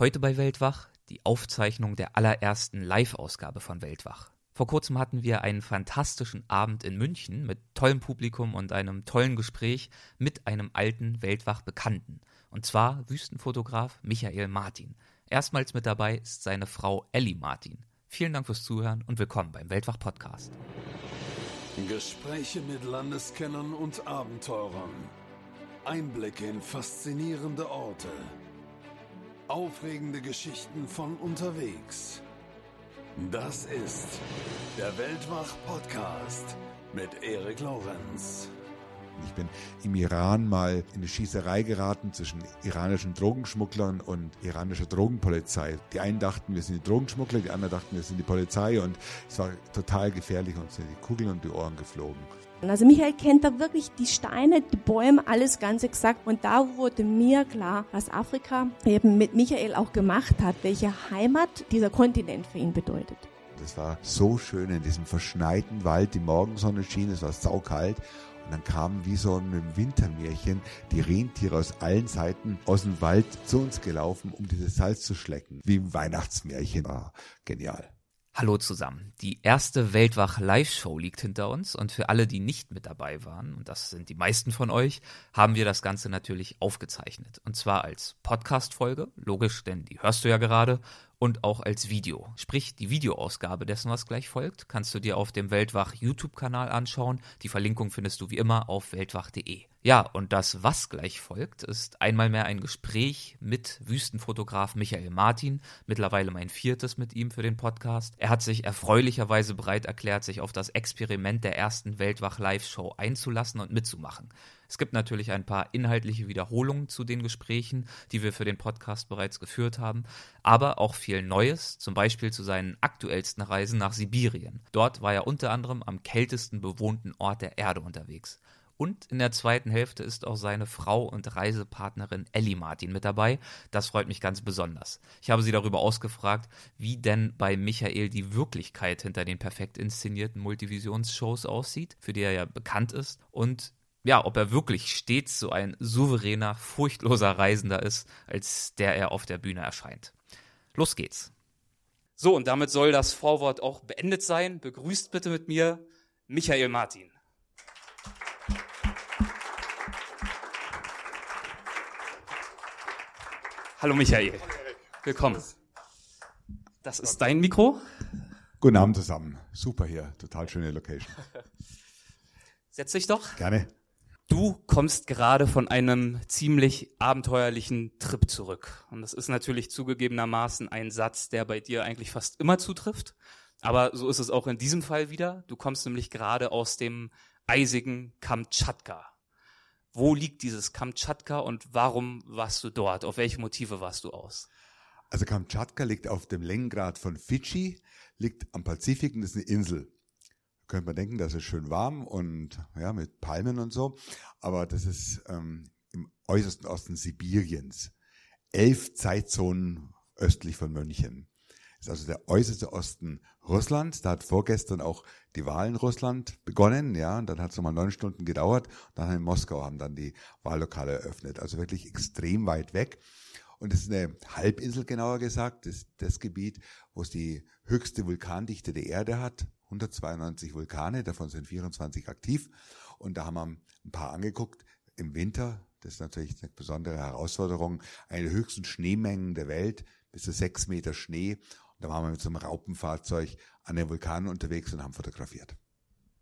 Heute bei Weltwach die Aufzeichnung der allerersten Live-Ausgabe von Weltwach. Vor kurzem hatten wir einen fantastischen Abend in München mit tollem Publikum und einem tollen Gespräch mit einem alten Weltwach-Bekannten. Und zwar Wüstenfotograf Michael Martin. Erstmals mit dabei ist seine Frau Ellie Martin. Vielen Dank fürs Zuhören und willkommen beim Weltwach-Podcast. Gespräche mit Landeskennern und Abenteurern. Einblicke in faszinierende Orte. Aufregende Geschichten von unterwegs. Das ist der Weltwach-Podcast mit Erik Lorenz. Ich bin im Iran mal in eine Schießerei geraten zwischen iranischen Drogenschmugglern und iranischer Drogenpolizei. Die einen dachten, wir sind die Drogenschmuggler, die anderen dachten, wir sind die Polizei und es war total gefährlich und sind die Kugeln und die Ohren geflogen. Also Michael kennt da wirklich die Steine, die Bäume, alles ganz exakt. Und da wurde mir klar, was Afrika eben mit Michael auch gemacht hat, welche Heimat dieser Kontinent für ihn bedeutet. Das war so schön in diesem verschneiten Wald, die Morgensonne schien, es war saukalt. Und dann kamen wie so ein Wintermärchen die Rentiere aus allen Seiten aus dem Wald zu uns gelaufen, um dieses Salz zu schlecken. Wie ein Weihnachtsmärchen. War genial. Hallo zusammen. Die erste Weltwach Live-Show liegt hinter uns und für alle, die nicht mit dabei waren, und das sind die meisten von euch, haben wir das Ganze natürlich aufgezeichnet. Und zwar als Podcast-Folge, logisch, denn die hörst du ja gerade, und auch als Video. Sprich, die Videoausgabe dessen, was gleich folgt, kannst du dir auf dem Weltwach YouTube-Kanal anschauen. Die Verlinkung findest du wie immer auf weltwach.de. Ja, und das, was gleich folgt, ist einmal mehr ein Gespräch mit Wüstenfotograf Michael Martin, mittlerweile mein viertes mit ihm für den Podcast. Er hat sich erfreulicherweise bereit erklärt, sich auf das Experiment der ersten Weltwach Live-Show einzulassen und mitzumachen. Es gibt natürlich ein paar inhaltliche Wiederholungen zu den Gesprächen, die wir für den Podcast bereits geführt haben, aber auch viel Neues, zum Beispiel zu seinen aktuellsten Reisen nach Sibirien. Dort war er unter anderem am kältesten bewohnten Ort der Erde unterwegs. Und in der zweiten Hälfte ist auch seine Frau und Reisepartnerin Ellie Martin mit dabei. Das freut mich ganz besonders. Ich habe sie darüber ausgefragt, wie denn bei Michael die Wirklichkeit hinter den perfekt inszenierten Multivisionsshows aussieht, für die er ja bekannt ist, und ja, ob er wirklich stets so ein souveräner, furchtloser Reisender ist, als der er auf der Bühne erscheint. Los geht's. So, und damit soll das Vorwort auch beendet sein. Begrüßt bitte mit mir Michael Martin. Hallo Michael. Willkommen. Das ist dein Mikro. Guten Abend zusammen. Super hier. Total schöne Location. Setz dich doch. Gerne. Du kommst gerade von einem ziemlich abenteuerlichen Trip zurück. Und das ist natürlich zugegebenermaßen ein Satz, der bei dir eigentlich fast immer zutrifft. Aber so ist es auch in diesem Fall wieder. Du kommst nämlich gerade aus dem eisigen Kamtschatka. Wo liegt dieses Kamtschatka und warum warst du dort? Auf welche Motive warst du aus? Also Kamtschatka liegt auf dem Längengrad von Fidschi, liegt am Pazifik und ist eine Insel könnte man denken, das ist schön warm und ja, mit Palmen und so. Aber das ist ähm, im äußersten Osten Sibiriens. Elf Zeitzonen östlich von München. Das ist also der äußerste Osten Russlands. Da hat vorgestern auch die Wahl in Russland begonnen, ja, und dann hat es nochmal neun Stunden gedauert. Dann in Moskau haben dann die Wahllokale eröffnet. Also wirklich extrem weit weg. Und es ist eine Halbinsel, genauer gesagt, das, das Gebiet, wo es die höchste Vulkandichte der Erde hat. 192 Vulkane, davon sind 24 aktiv. Und da haben wir ein paar angeguckt. Im Winter, das ist natürlich eine besondere Herausforderung, eine der höchsten Schneemengen der Welt, bis zu sechs Meter Schnee. Und da waren wir mit so einem Raupenfahrzeug an den Vulkanen unterwegs und haben fotografiert.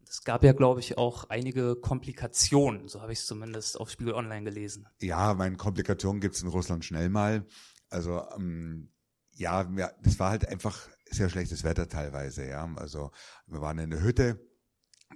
Es gab ja, glaube ich, auch einige Komplikationen, so habe ich es zumindest auf Spiegel Online gelesen. Ja, meine Komplikationen gibt es in Russland schnell mal. Also ähm, ja, das war halt einfach sehr schlechtes Wetter teilweise, ja. Also wir waren in der Hütte,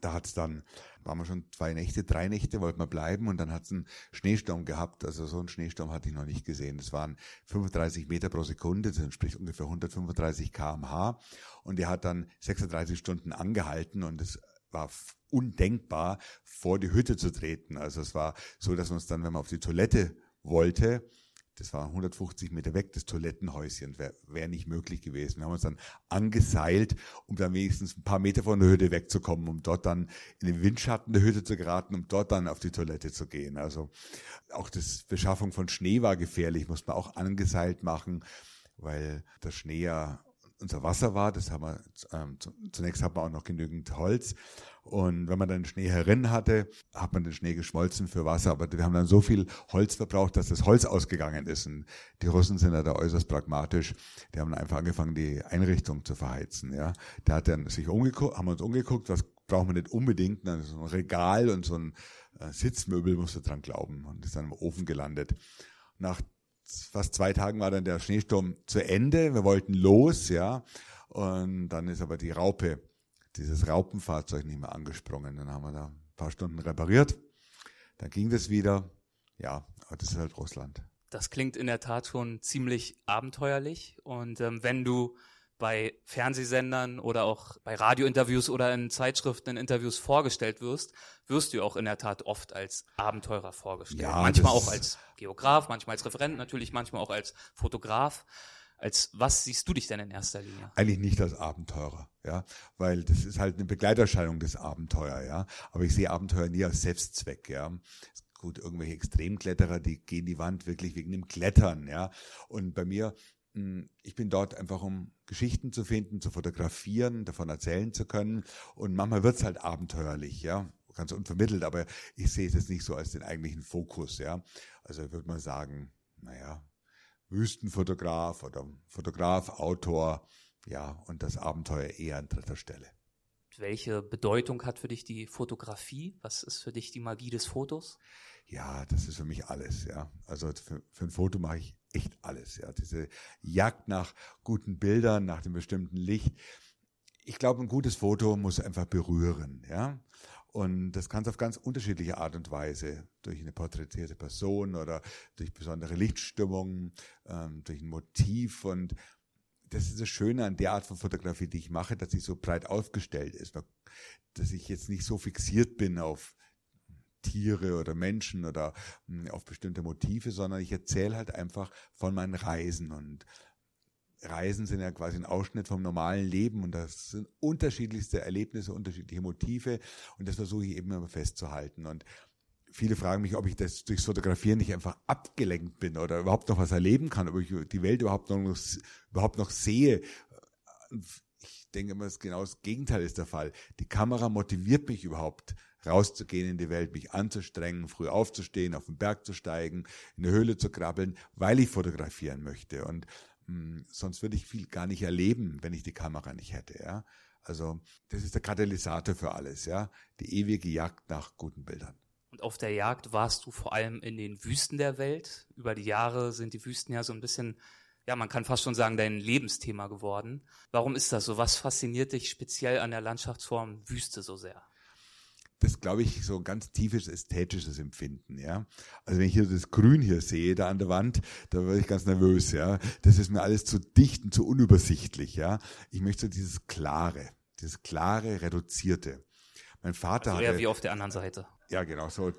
da hat's dann, waren wir schon zwei Nächte, drei Nächte, wollten wir bleiben und dann hat's einen Schneesturm gehabt. Also so einen Schneesturm hatte ich noch nicht gesehen. Das waren 35 Meter pro Sekunde, das entspricht ungefähr 135 kmh. Und der hat dann 36 Stunden angehalten und es war undenkbar, vor die Hütte zu treten. Also es war so, dass man uns dann, wenn man auf die Toilette wollte, Das war 150 Meter weg, das Toilettenhäuschen. Wäre wär nicht möglich gewesen. Wir haben uns dann angeseilt, um dann wenigstens ein paar Meter von der Hütte wegzukommen, um dort dann in den Windschatten der Hütte zu geraten, um dort dann auf die Toilette zu gehen. Also auch das Beschaffung von Schnee war gefährlich, muss man auch angeseilt machen, weil der Schnee ja unser Wasser war. Das haben wir, ähm, zunächst hat man auch noch genügend Holz. Und wenn man dann Schnee herin hatte, hat man den Schnee geschmolzen für Wasser. Aber wir haben dann so viel Holz verbraucht, dass das Holz ausgegangen ist. Und die Russen sind da äußerst pragmatisch. Die haben einfach angefangen, die Einrichtung zu verheizen. Ja, da hat dann sich umgeguckt, haben wir uns umgeguckt, was brauchen wir nicht unbedingt. Dann so ein Regal und so ein äh, Sitzmöbel, musst du dran glauben. Und ist dann im Ofen gelandet. Nach fast zwei Tagen war dann der Schneesturm zu Ende. Wir wollten los, ja. Und dann ist aber die Raupe, dieses Raupenfahrzeug nicht mehr angesprungen. Dann haben wir da ein paar Stunden repariert. Dann ging das wieder. Ja, aber das ist halt Russland. Das klingt in der Tat schon ziemlich abenteuerlich. Und ähm, wenn du bei Fernsehsendern oder auch bei Radiointerviews oder in Zeitschriften in Interviews vorgestellt wirst, wirst du auch in der Tat oft als Abenteurer vorgestellt. Ja, manchmal auch als Geograf, manchmal als Referent, natürlich manchmal auch als Fotograf. Als was siehst du dich denn in erster Linie? Eigentlich nicht als Abenteurer, ja, weil das ist halt eine Begleiterscheinung des Abenteuer, ja. Aber ich sehe Abenteuer nie als Selbstzweck, ja gut, irgendwelche Extremkletterer, die gehen die Wand wirklich wegen dem Klettern, ja. Und bei mir hm, ich bin dort einfach, um Geschichten zu finden, zu fotografieren, davon erzählen zu können. Und manchmal wird's halt abenteuerlich, ja, ganz unvermittelt, aber ich sehe es jetzt nicht so als den eigentlichen Fokus, ja. Also würde mal sagen, naja, Wüstenfotograf oder Fotograf, Autor, ja, und das Abenteuer eher an dritter Stelle. Welche Bedeutung hat für dich die Fotografie? Was ist für dich die Magie des Fotos? Ja, das ist für mich alles, ja. Also für, für ein Foto mache ich echt alles, ja. Diese Jagd nach guten Bildern, nach dem bestimmten Licht. Ich glaube, ein gutes Foto muss einfach berühren, ja. Und das kann es auf ganz unterschiedliche Art und Weise, durch eine porträtierte Person oder durch besondere Lichtstimmungen, ähm, durch ein Motiv. Und das ist das Schöne an der Art von Fotografie, die ich mache, dass sie so breit aufgestellt ist, dass ich jetzt nicht so fixiert bin auf Tiere oder Menschen oder hm, auf bestimmte Motive, sondern ich erzähle halt einfach von meinen Reisen. Und Reisen sind ja quasi ein Ausschnitt vom normalen Leben und das sind unterschiedlichste Erlebnisse, unterschiedliche Motive und das versuche ich eben immer festzuhalten und viele fragen mich, ob ich das durchs Fotografieren nicht einfach abgelenkt bin oder überhaupt noch was erleben kann, ob ich die Welt überhaupt noch, überhaupt noch sehe. Ich denke immer, genau das Gegenteil ist der Fall. Die Kamera motiviert mich überhaupt rauszugehen in die Welt, mich anzustrengen, früh aufzustehen, auf den Berg zu steigen, in eine Höhle zu krabbeln, weil ich fotografieren möchte. Und hm, sonst würde ich viel gar nicht erleben, wenn ich die Kamera nicht hätte. Ja? Also das ist der Katalysator für alles, ja, die ewige Jagd nach guten Bildern. Und auf der Jagd warst du vor allem in den Wüsten der Welt. Über die Jahre sind die Wüsten ja so ein bisschen, ja, man kann fast schon sagen, dein Lebensthema geworden. Warum ist das so? Was fasziniert dich speziell an der Landschaftsform Wüste so sehr? Das glaube ich so ein ganz tiefes ästhetisches Empfinden, ja. Also wenn ich hier das Grün hier sehe, da an der Wand, da werde ich ganz nervös, ja. Das ist mir alles zu dicht und zu unübersichtlich, ja. Ich möchte dieses klare, dieses klare, reduzierte. Mein Vater also eher wie auf der anderen Seite. Ja, genau so.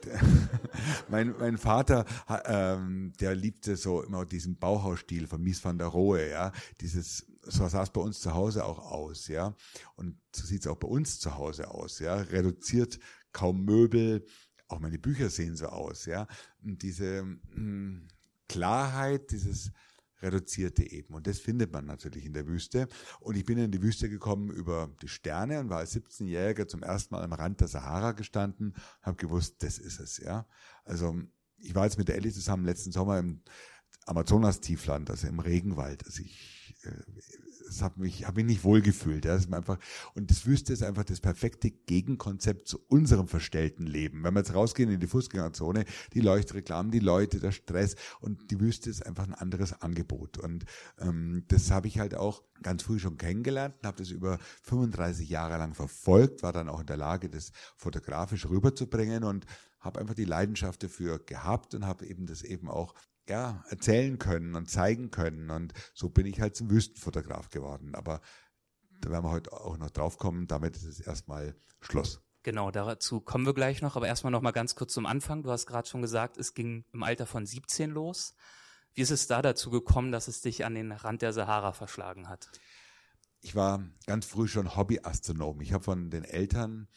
mein, mein Vater, ähm, der liebte so immer diesen Bauhausstil von Mies van der Rohe, ja. Dieses so sah es bei uns zu Hause auch aus, ja. Und so sieht es auch bei uns zu Hause aus, ja. Reduziert, kaum Möbel, auch meine Bücher sehen so aus, ja. Und diese mh, hm, Klarheit, dieses reduzierte eben. Und das findet man natürlich in der Wüste. Und ich bin in die Wüste gekommen über die Sterne und war als 17-Jähriger zum ersten Mal am Rand der Sahara gestanden, habe gewusst, das ist es, ja. Also ich war jetzt mit der Ellie zusammen letzten Sommer im Amazonas-Tiefland, also im Regenwald. Also ich, äh, es hat mich, habe mich nicht wohlgefühlt. Ja. Das ist einfach, und das Wüste ist einfach das perfekte Gegenkonzept zu unserem verstellten Leben. Wenn wir jetzt rausgehen in die Fußgängerzone, die Leuchtreklamen, die Leute, der Stress und die Wüste ist einfach ein anderes Angebot. Und ähm, das habe ich halt auch ganz früh schon kennengelernt und habe das über 35 Jahre lang verfolgt, war dann auch in der Lage, das fotografisch rüberzubringen und habe einfach die Leidenschaft dafür gehabt und habe eben das eben auch ja, erzählen können und zeigen können. Und so bin ich halt zum Wüstenfotograf geworden. Aber da werden wir heute auch noch drauf kommen. Damit ist es erstmal Schluss. Genau, dazu kommen wir gleich noch. Aber erstmal noch mal ganz kurz zum Anfang. Du hast gerade schon gesagt, es ging im Alter von 17 los. Wie ist es da dazu gekommen, dass es dich an den Rand der Sahara verschlagen hat? Ich war ganz früh schon Hobbyastronom. Ich habe von den Eltern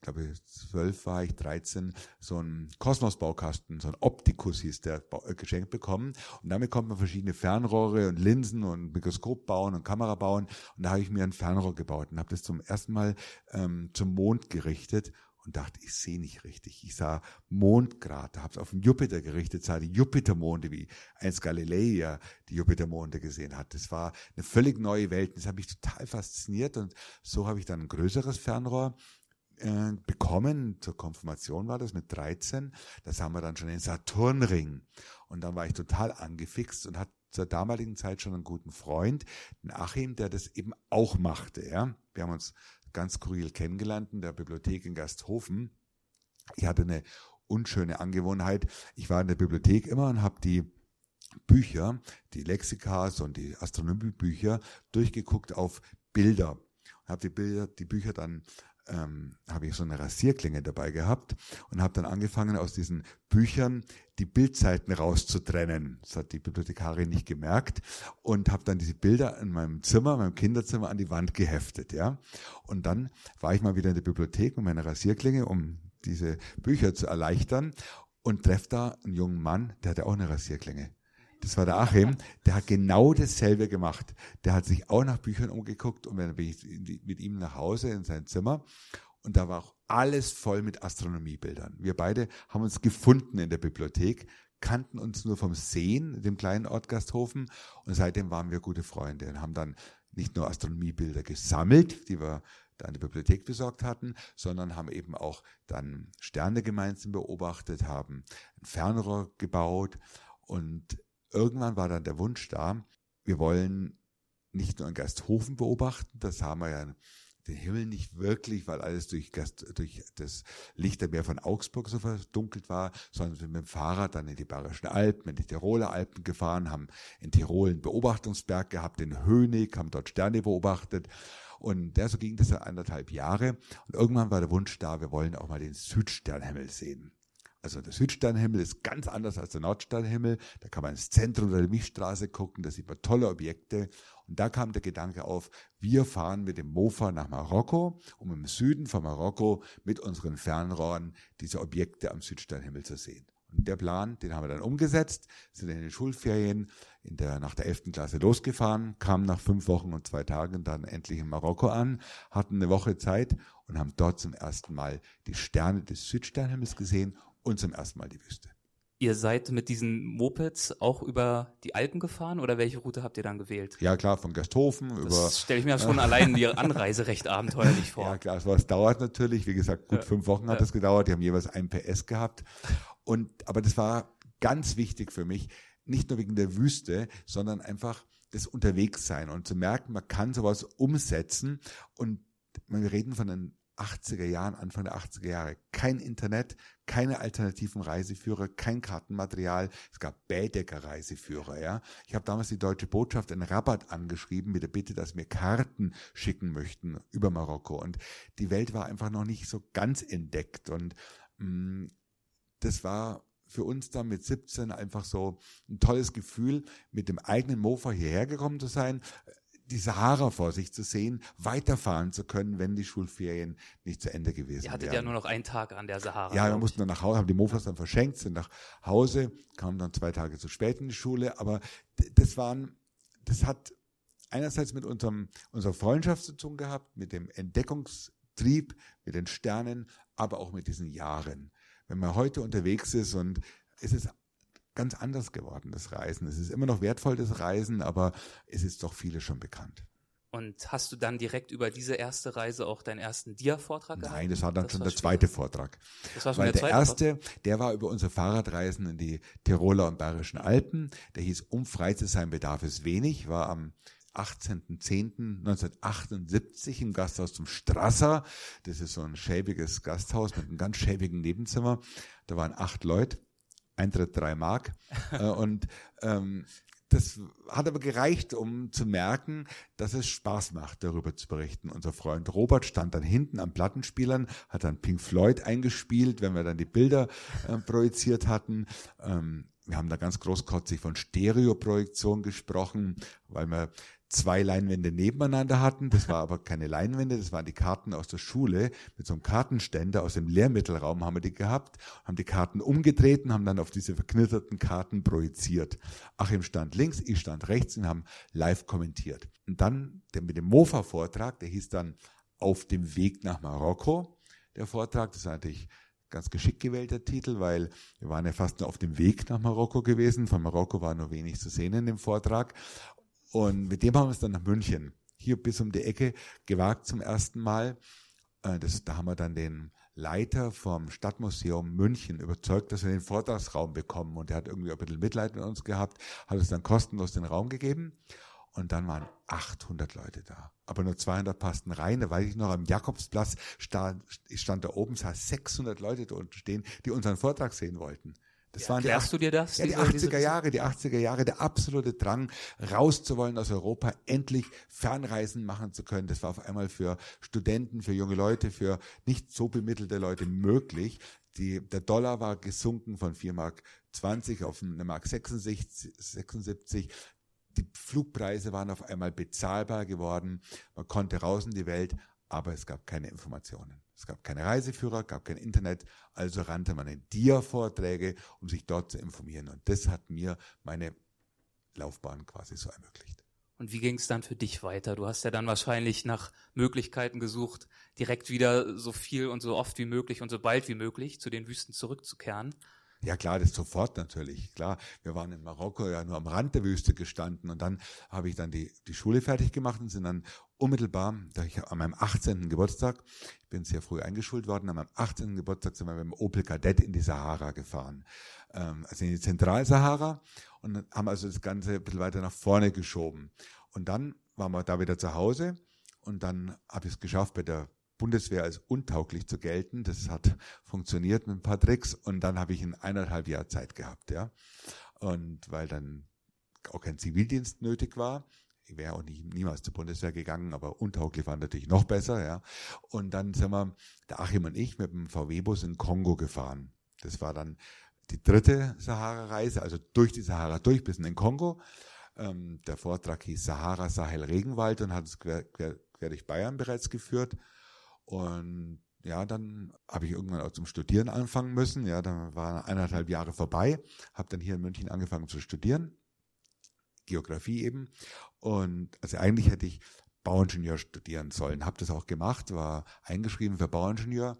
ich glaube, zwölf war ich, dreizehn, so einen Kosmosbaukasten, so ein Optikus hieß der, äh, geschenkt bekommen. Und damit konnte man verschiedene Fernrohre und Linsen und Mikroskop bauen und Kamera bauen. Und da habe ich mir ein Fernrohr gebaut und habe das zum ersten Mal ähm, zum Mond gerichtet und dachte, ich sehe nicht richtig. Ich sah Mondkrater, habe es auf den Jupiter gerichtet, sah die Jupitermonde, wie einst Galilei ja die Jupitermonde gesehen hat. Das war eine völlig neue Welt. Das hat mich total fasziniert und so habe ich dann ein größeres Fernrohr äh, bekommen. Zur Konfirmation war das mit 13. Das haben wir dann schon den Saturnring. Und dann war ich total angefixt und hatte zur damaligen Zeit schon einen guten Freund, den Achim, der das eben auch machte. Ja, wir haben uns ganz skurril kennengelernt in der Bibliothek in Gasthofen. Ich hatte eine unschöne Angewohnheit. Ich war in der Bibliothek immer und habe die Bücher, die Lexikas und die Astronomiebücher durchgeguckt auf Bilder. Habe die die Bücher dann ähm, habe ich so eine Rasierklinge dabei gehabt und habe dann angefangen, aus diesen Büchern die Bildseiten rauszutrennen. Das hat die Bibliothekarin nicht gemerkt und habe dann diese Bilder in meinem Zimmer, meinem Kinderzimmer an die Wand geheftet, ja. Und dann war ich mal wieder in der Bibliothek mit meiner Rasierklinge, um diese Bücher zu erleichtern und treffe da einen jungen Mann, der hatte auch eine Rasierklinge das war der Achim, der hat genau dasselbe gemacht. Der hat sich auch nach Büchern umgeguckt und dann bin ich mit ihm nach Hause in sein Zimmer und da war auch alles voll mit Astronomiebildern. Wir beide haben uns gefunden in der Bibliothek, kannten uns nur vom Sehen, dem kleinen Ort Gasthofen und seitdem waren wir gute Freunde und haben dann nicht nur Astronomiebilder gesammelt, die wir da in der Bibliothek besorgt hatten, sondern haben eben auch dann Sterne gemeinsam beobachtet, haben ein Fernrohr gebaut und irgendwann war dann der Wunsch da, wir wollen nicht nur in Gasthofen beobachten, das haben wir ja den Himmel nicht wirklich, weil alles durch, Gast, durch das Lichtermeer von Augsburg so verdunkelt war, sondern sind mit dem Fahrrad dann in die Bayerischen Alpen, in die Tiroler Alpen gefahren, haben in Tirol einen Beobachtungsberg gehabt, in Hönig, haben dort Sterne beobachtet. Und der, so ging das ja anderthalb Jahre. Und irgendwann war der Wunsch da, wir wollen auch mal den Südsternhimmel sehen. Also der Südsternhimmel ist ganz anders als der Nordsternhimmel. Da kann man ins Zentrum der Milchstraße gucken, da sieht man tolle Objekte. Und da kam der Gedanke auf, wir fahren mit dem Mofa nach Marokko, um im Süden von Marokko mit unseren Fernrohren diese Objekte am Südsternhimmel zu sehen. Und der Plan, den haben wir dann umgesetzt, sind in den Schulferien in der, nach der 11. Klasse losgefahren, kamen nach fünf Wochen und zwei Tagen dann endlich in Marokko an, hatten eine Woche Zeit und haben dort zum ersten Mal die Sterne des Südsternhimmels gesehen und zum ersten Mal die Wüste. Ihr seid mit diesen Mopeds auch über die Alpen gefahren oder welche Route habt ihr dann gewählt? Ja klar, von Gasthofen das über. stelle ich mir schon allein die Anreise recht abenteuerlich vor. Ja klar, es dauert natürlich. Wie gesagt, gut ja. fünf Wochen hat es ja. gedauert. Die haben jeweils ein PS gehabt. Und aber das war ganz wichtig für mich, nicht nur wegen der Wüste, sondern einfach das Unterwegssein und zu merken, man kann sowas umsetzen und wir reden von einem 80er Jahren, Anfang der 80er Jahre. Kein Internet, keine alternativen Reiseführer, kein Kartenmaterial. Es gab Bädecker-Reiseführer, ja. Ich habe damals die deutsche Botschaft in Rabat angeschrieben mit der Bitte, dass wir Karten schicken möchten über Marokko. Und die Welt war einfach noch nicht so ganz entdeckt. Und mh, mm, das war für uns dann mit 17 einfach so ein tolles Gefühl, mit dem eigenen Mofa hierher gekommen zu sein, die Sahara vor sich zu sehen, weiterfahren zu können, wenn die Schulferien nicht zu Ende gewesen wären. Ihr hattet wären. ja nur noch einen Tag an der Sahara. Ja, wir mussten dann nach Hause, haben die Mofas dann verschenkt, sind nach Hause, kamen dann zwei Tage zu spät in die Schule, aber das waren, das hat einerseits mit unserem, unserer Freundschaft zu tun gehabt, mit dem Entdeckungstrieb, mit den Sternen, aber auch mit diesen Jahren. Wenn man heute unterwegs ist und es ist ganz anders geworden, das Reisen. Es ist immer noch wertvoll, das Reisen, aber es ist doch viele schon bekannt. Und hast du dann direkt über diese erste Reise auch deinen ersten Dia-Vortrag gehabt? Nein, das war dann das schon war der zweite Vortrag. Das war schon Weil der, der erste, der war über unsere Fahrradreisen in die Tiroler und Bayerischen Alpen. Der hieß Um frei zu sein bedarf es wenig, war am 18.10.1978 im Gasthaus zum Strasser. Das ist so ein schäbiges Gasthaus mit einem ganz schäbigen Nebenzimmer. Da waren acht Leute. Eintritt drei Mark. Äh, und ähm, das hat aber gereicht, um zu merken, dass es Spaß macht, darüber zu berichten. Unser Freund Robert stand dann hinten am Plattenspielern, hat dann Pink Floyd eingespielt, wenn wir dann die Bilder äh, projiziert hatten. Ähm, wir haben da ganz großkotzig von Stereoprojektion gesprochen, weil wir zwei Leinwände nebeneinander hatten. Das war aber keine Leinwände, das waren die Karten aus der Schule. Mit so einem Kartenständer aus dem Lehrmittelraum haben wir die gehabt, haben die Karten umgedreht und haben dann auf diese verknitterten Karten projiziert. Achim stand links, ich stand rechts und haben live kommentiert. Und dann der mit dem Mofa-Vortrag, der hieß dann Auf dem Weg nach Marokko. Der Vortrag, das war natürlich ganz geschickt gewählter Titel, weil wir waren ja fast nur auf dem Weg nach Marokko gewesen. Von Marokko war nur wenig zu sehen in dem Vortrag. Und mit dem haben wir es dann nach München, hier bis um die Ecke, gewagt zum ersten Mal. Äh, das, da haben wir dann den Leiter vom Stadtmuseum München überzeugt, dass wir den Vortragsraum bekommen. Und er hat irgendwie ein bisschen Mitleid mit uns gehabt, hat uns dann kostenlos den Raum gegeben. Und dann waren 800 Leute da. Aber nur 200 passten rein. Da weiß ich noch, am Jakobsplatz stand, ich stand da oben, sah 600 Leute da unten stehen, die unseren Vortrag sehen wollten. Das waren die, du dir das? Ja, die 80er Jahre, die 80er Jahre, der absolute Drang, rauszuwollen aus Europa, endlich Fernreisen machen zu können. Das war auf einmal für Studenten, für junge Leute, für nicht so bemittelte Leute möglich. Die, der Dollar war gesunken von 4 Mark 20 auf eine Mark 66, 76 die Flugpreise waren auf einmal bezahlbar geworden. Man konnte raus in die Welt, aber es gab keine Informationen. Es gab keine Reiseführer, gab kein Internet, also rannte man in Dia-Vorträge, um sich dort zu informieren. Und das hat mir meine Laufbahn quasi so ermöglicht. Und wie ging es dann für dich weiter? Du hast ja dann wahrscheinlich nach Möglichkeiten gesucht, direkt wieder so viel und so oft wie möglich und so bald wie möglich zu den Wüsten zurückzukehren. Ja klar, das sofort natürlich. Klar, wir waren in Marokko ja nur am Rand der Wüste gestanden und dann habe ich dann die, die Schule fertig gemacht und sind dann unmittelbar, da ich an meinem 18. Geburtstag, ich bin sehr früh eingeschult worden, an meinem 18. Geburtstag sind wir mit dem Opel Kadett in die Sahara gefahren, ähm, also in die Zentralsahara und haben also das Ganze ein bisschen weiter nach vorne geschoben. Und dann waren wir da wieder zu Hause und dann habe ich es geschafft, bei der Bundeswehr als untauglich zu gelten. Das hat funktioniert mit ein paar Tricks und dann habe ich in eineinhalb Jahr Zeit gehabt, ja. Und weil dann auch kein Zivildienst nötig war, wäre auch nie, niemals zur Bundeswehr gegangen, aber untauglich war natürlich noch besser, ja. Und dann sind wir, der Achim und ich, mit dem VW-Bus in Kongo gefahren. Das war dann die dritte Sahara-Reise, also durch die Sahara durch bis in den Kongo. Ähm, der Vortrag hieß Sahara, Sahel, Regenwald und hat es quer, quer, quer durch Bayern bereits geführt. Und ja, dann habe ich irgendwann auch zum Studieren anfangen müssen. Ja, dann waren eineinhalb Jahre vorbei, habe dann hier in München angefangen zu studieren, Geografie eben. Und also eigentlich hätte ich Bauingenieur studieren sollen, habe das auch gemacht, war eingeschrieben für Bauingenieur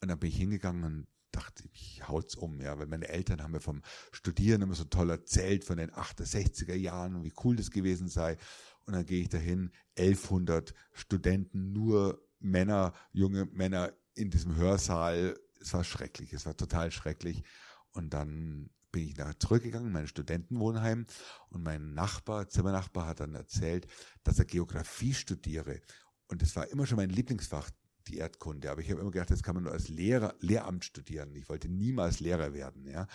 und dann bin ich hingegangen und dachte, ich haut's um, ja, weil meine Eltern haben mir vom Studieren immer so toll erzählt von den 68er Jahren und wie cool das gewesen sei. Und dann gehe ich dahin, 1100 Studenten nur Männer, junge Männer in diesem Hörsaal. Es war schrecklich, es war total schrecklich. Und dann bin ich nach zurückgegangen in mein Studentenwohnheim und mein Nachbar, Zimmernachbar hat dann erzählt, dass er Geografie studiere. Und das war immer schon mein Lieblingsfach, die Erdkunde. Aber ich habe immer gedacht, das kann man nur als Lehrer, Lehramt studieren. Ich wollte niemals Lehrer werden, ja.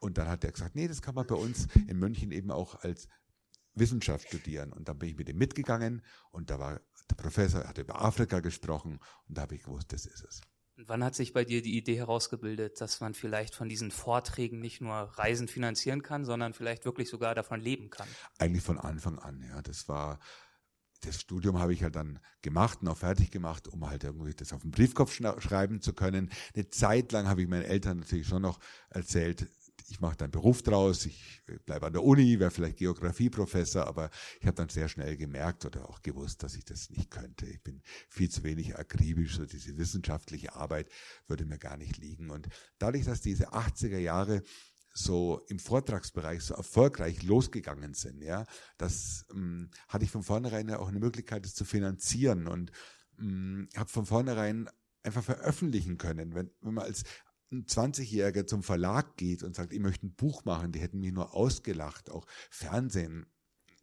Und dann hat er gesagt, nee, das kann man bei uns in München eben auch als Wissenschaft studieren. Und dann bin ich mit ihm mitgegangen und da war der Professor, hat über Afrika gesprochen und da habe ich gewusst, das ist es. Und wann hat sich bei dir die Idee herausgebildet, dass man vielleicht von diesen Vorträgen nicht nur Reisen finanzieren kann, sondern vielleicht wirklich sogar davon leben kann? Eigentlich von Anfang an, ja. Das war, das Studium habe ich halt dann gemacht und auch fertig gemacht, um halt irgendwie das auf den Briefkopf schreiben zu können. Eine Zeit lang habe ich meinen Eltern natürlich schon noch erzählt, ich mache da einen Beruf draus, ich bleibe an der Uni, wäre vielleicht Geografieprofessor, aber ich habe dann sehr schnell gemerkt oder auch gewusst, dass ich das nicht könnte. Ich bin viel zu wenig akribisch, so diese wissenschaftliche Arbeit würde mir gar nicht liegen. Und dadurch, dass diese 80er Jahre so im Vortragsbereich so erfolgreich losgegangen sind, ja, das ähm, hatte ich von vornherein auch eine Möglichkeit, das zu finanzieren und ähm, habe von vornherein einfach veröffentlichen können. Wenn, wenn man als ein 20-Jähriger zum Verlag geht und sagt, ich möchte ein Buch machen, die hätten mich nur ausgelacht. Auch Fernsehen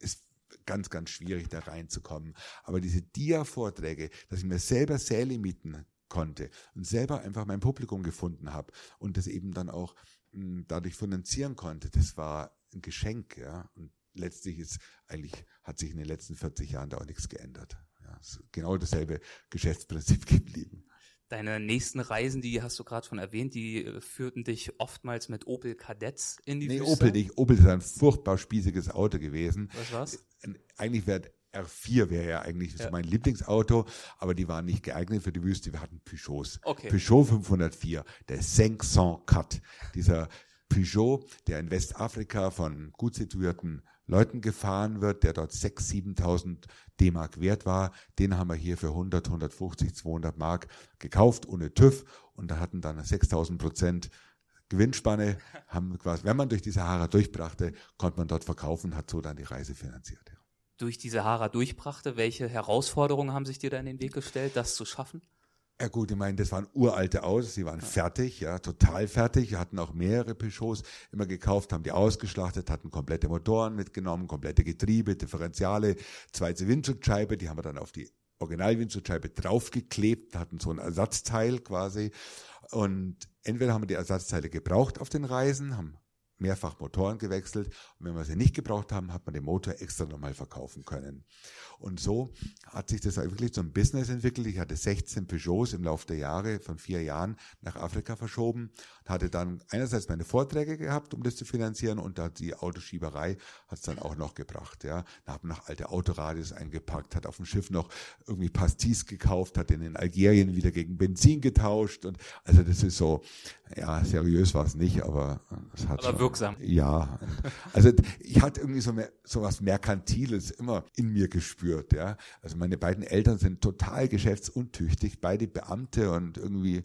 ist ganz, ganz schwierig, da reinzukommen. Aber diese Dia-Vorträge, dass ich mir selber Säle mieten konnte und selber einfach mein Publikum gefunden habe und das eben dann auch mh, hm, dadurch finanzieren konnte, das war ein Geschenk, ja. Und letztlich ist eigentlich, hat sich in den letzten 40 Jahren da auch nichts geändert. Ja, genau dasselbe Geschäftsprinzip geblieben. Deine nächsten Reisen, die hast du gerade schon erwähnt, die äh, führten dich oftmals mit Opel Kadetts in die Nee, Wüste. Opel nicht. Opel ist ein furchtbar spießiges Auto gewesen. Was war's? Eigentlich wäre R4 wäre ja eigentlich so Ja. mein Lieblingsauto, aber die waren nicht geeignet für die Wüste. Wir hatten Peugeots. Okay. Peugeot 504, der 500 Cut. Dieser Peugeot, der in Westafrika von gut situierten Leuten gefahren wird, der dort 6.000, 7.000 D-Mark wert war, den haben wir hier für 100, 150, 200 Mark gekauft, ohne TÜV und da hatten dann 6.000 Prozent Gewinnspanne, haben quasi, wenn man durch die Sahara durchbrachte, konnte man dort verkaufen, hat so dann die Reise finanziert. Ja. Durch die Sahara durchbrachte, welche Herausforderungen haben sich dir da in den Weg gestellt, das zu schaffen? Ja gut, ich meine, das waren uralte Autos, die waren fertig, ja, total fertig. Wir hatten auch mehrere Peugeots immer gekauft, haben die ausgeschlachtet, hatten komplette Motoren mitgenommen, komplette Getriebe, Differentiale, zweite Windschutzscheibe, die haben wir dann auf die Originalwindschutzscheibe draufgeklebt, hatten so ein Ersatzteil quasi. Und entweder haben wir die Ersatzteile gebraucht auf den Reisen, haben mehrfach Motoren gewechselt und wenn wir sie nicht gebraucht haben, hat man den Motor extra nochmal verkaufen können. Und so hat sich das wirklich zum Business entwickelt. Ich hatte 16 Peugeots im Laufe der Jahre, von vier Jahren nach Afrika verschoben, hatte dann einerseits meine Vorträge gehabt, um das zu finanzieren und da die Autoschieberei hat es dann auch noch gebracht. Ja, da hat man noch alte Autoradios eingepackt, hat auf dem Schiff noch irgendwie Pastis gekauft, hat den in Algerien wieder gegen Benzin getauscht und also das ist so, ja, seriös war es nicht, aber es hat Aber wirksam. ja, also ich hatte irgendwie so, mehr, so was Merkantiles immer in mir gespürt, ja. Also meine beiden Eltern sind total geschäftsuntüchtig, beide Beamte und irgendwie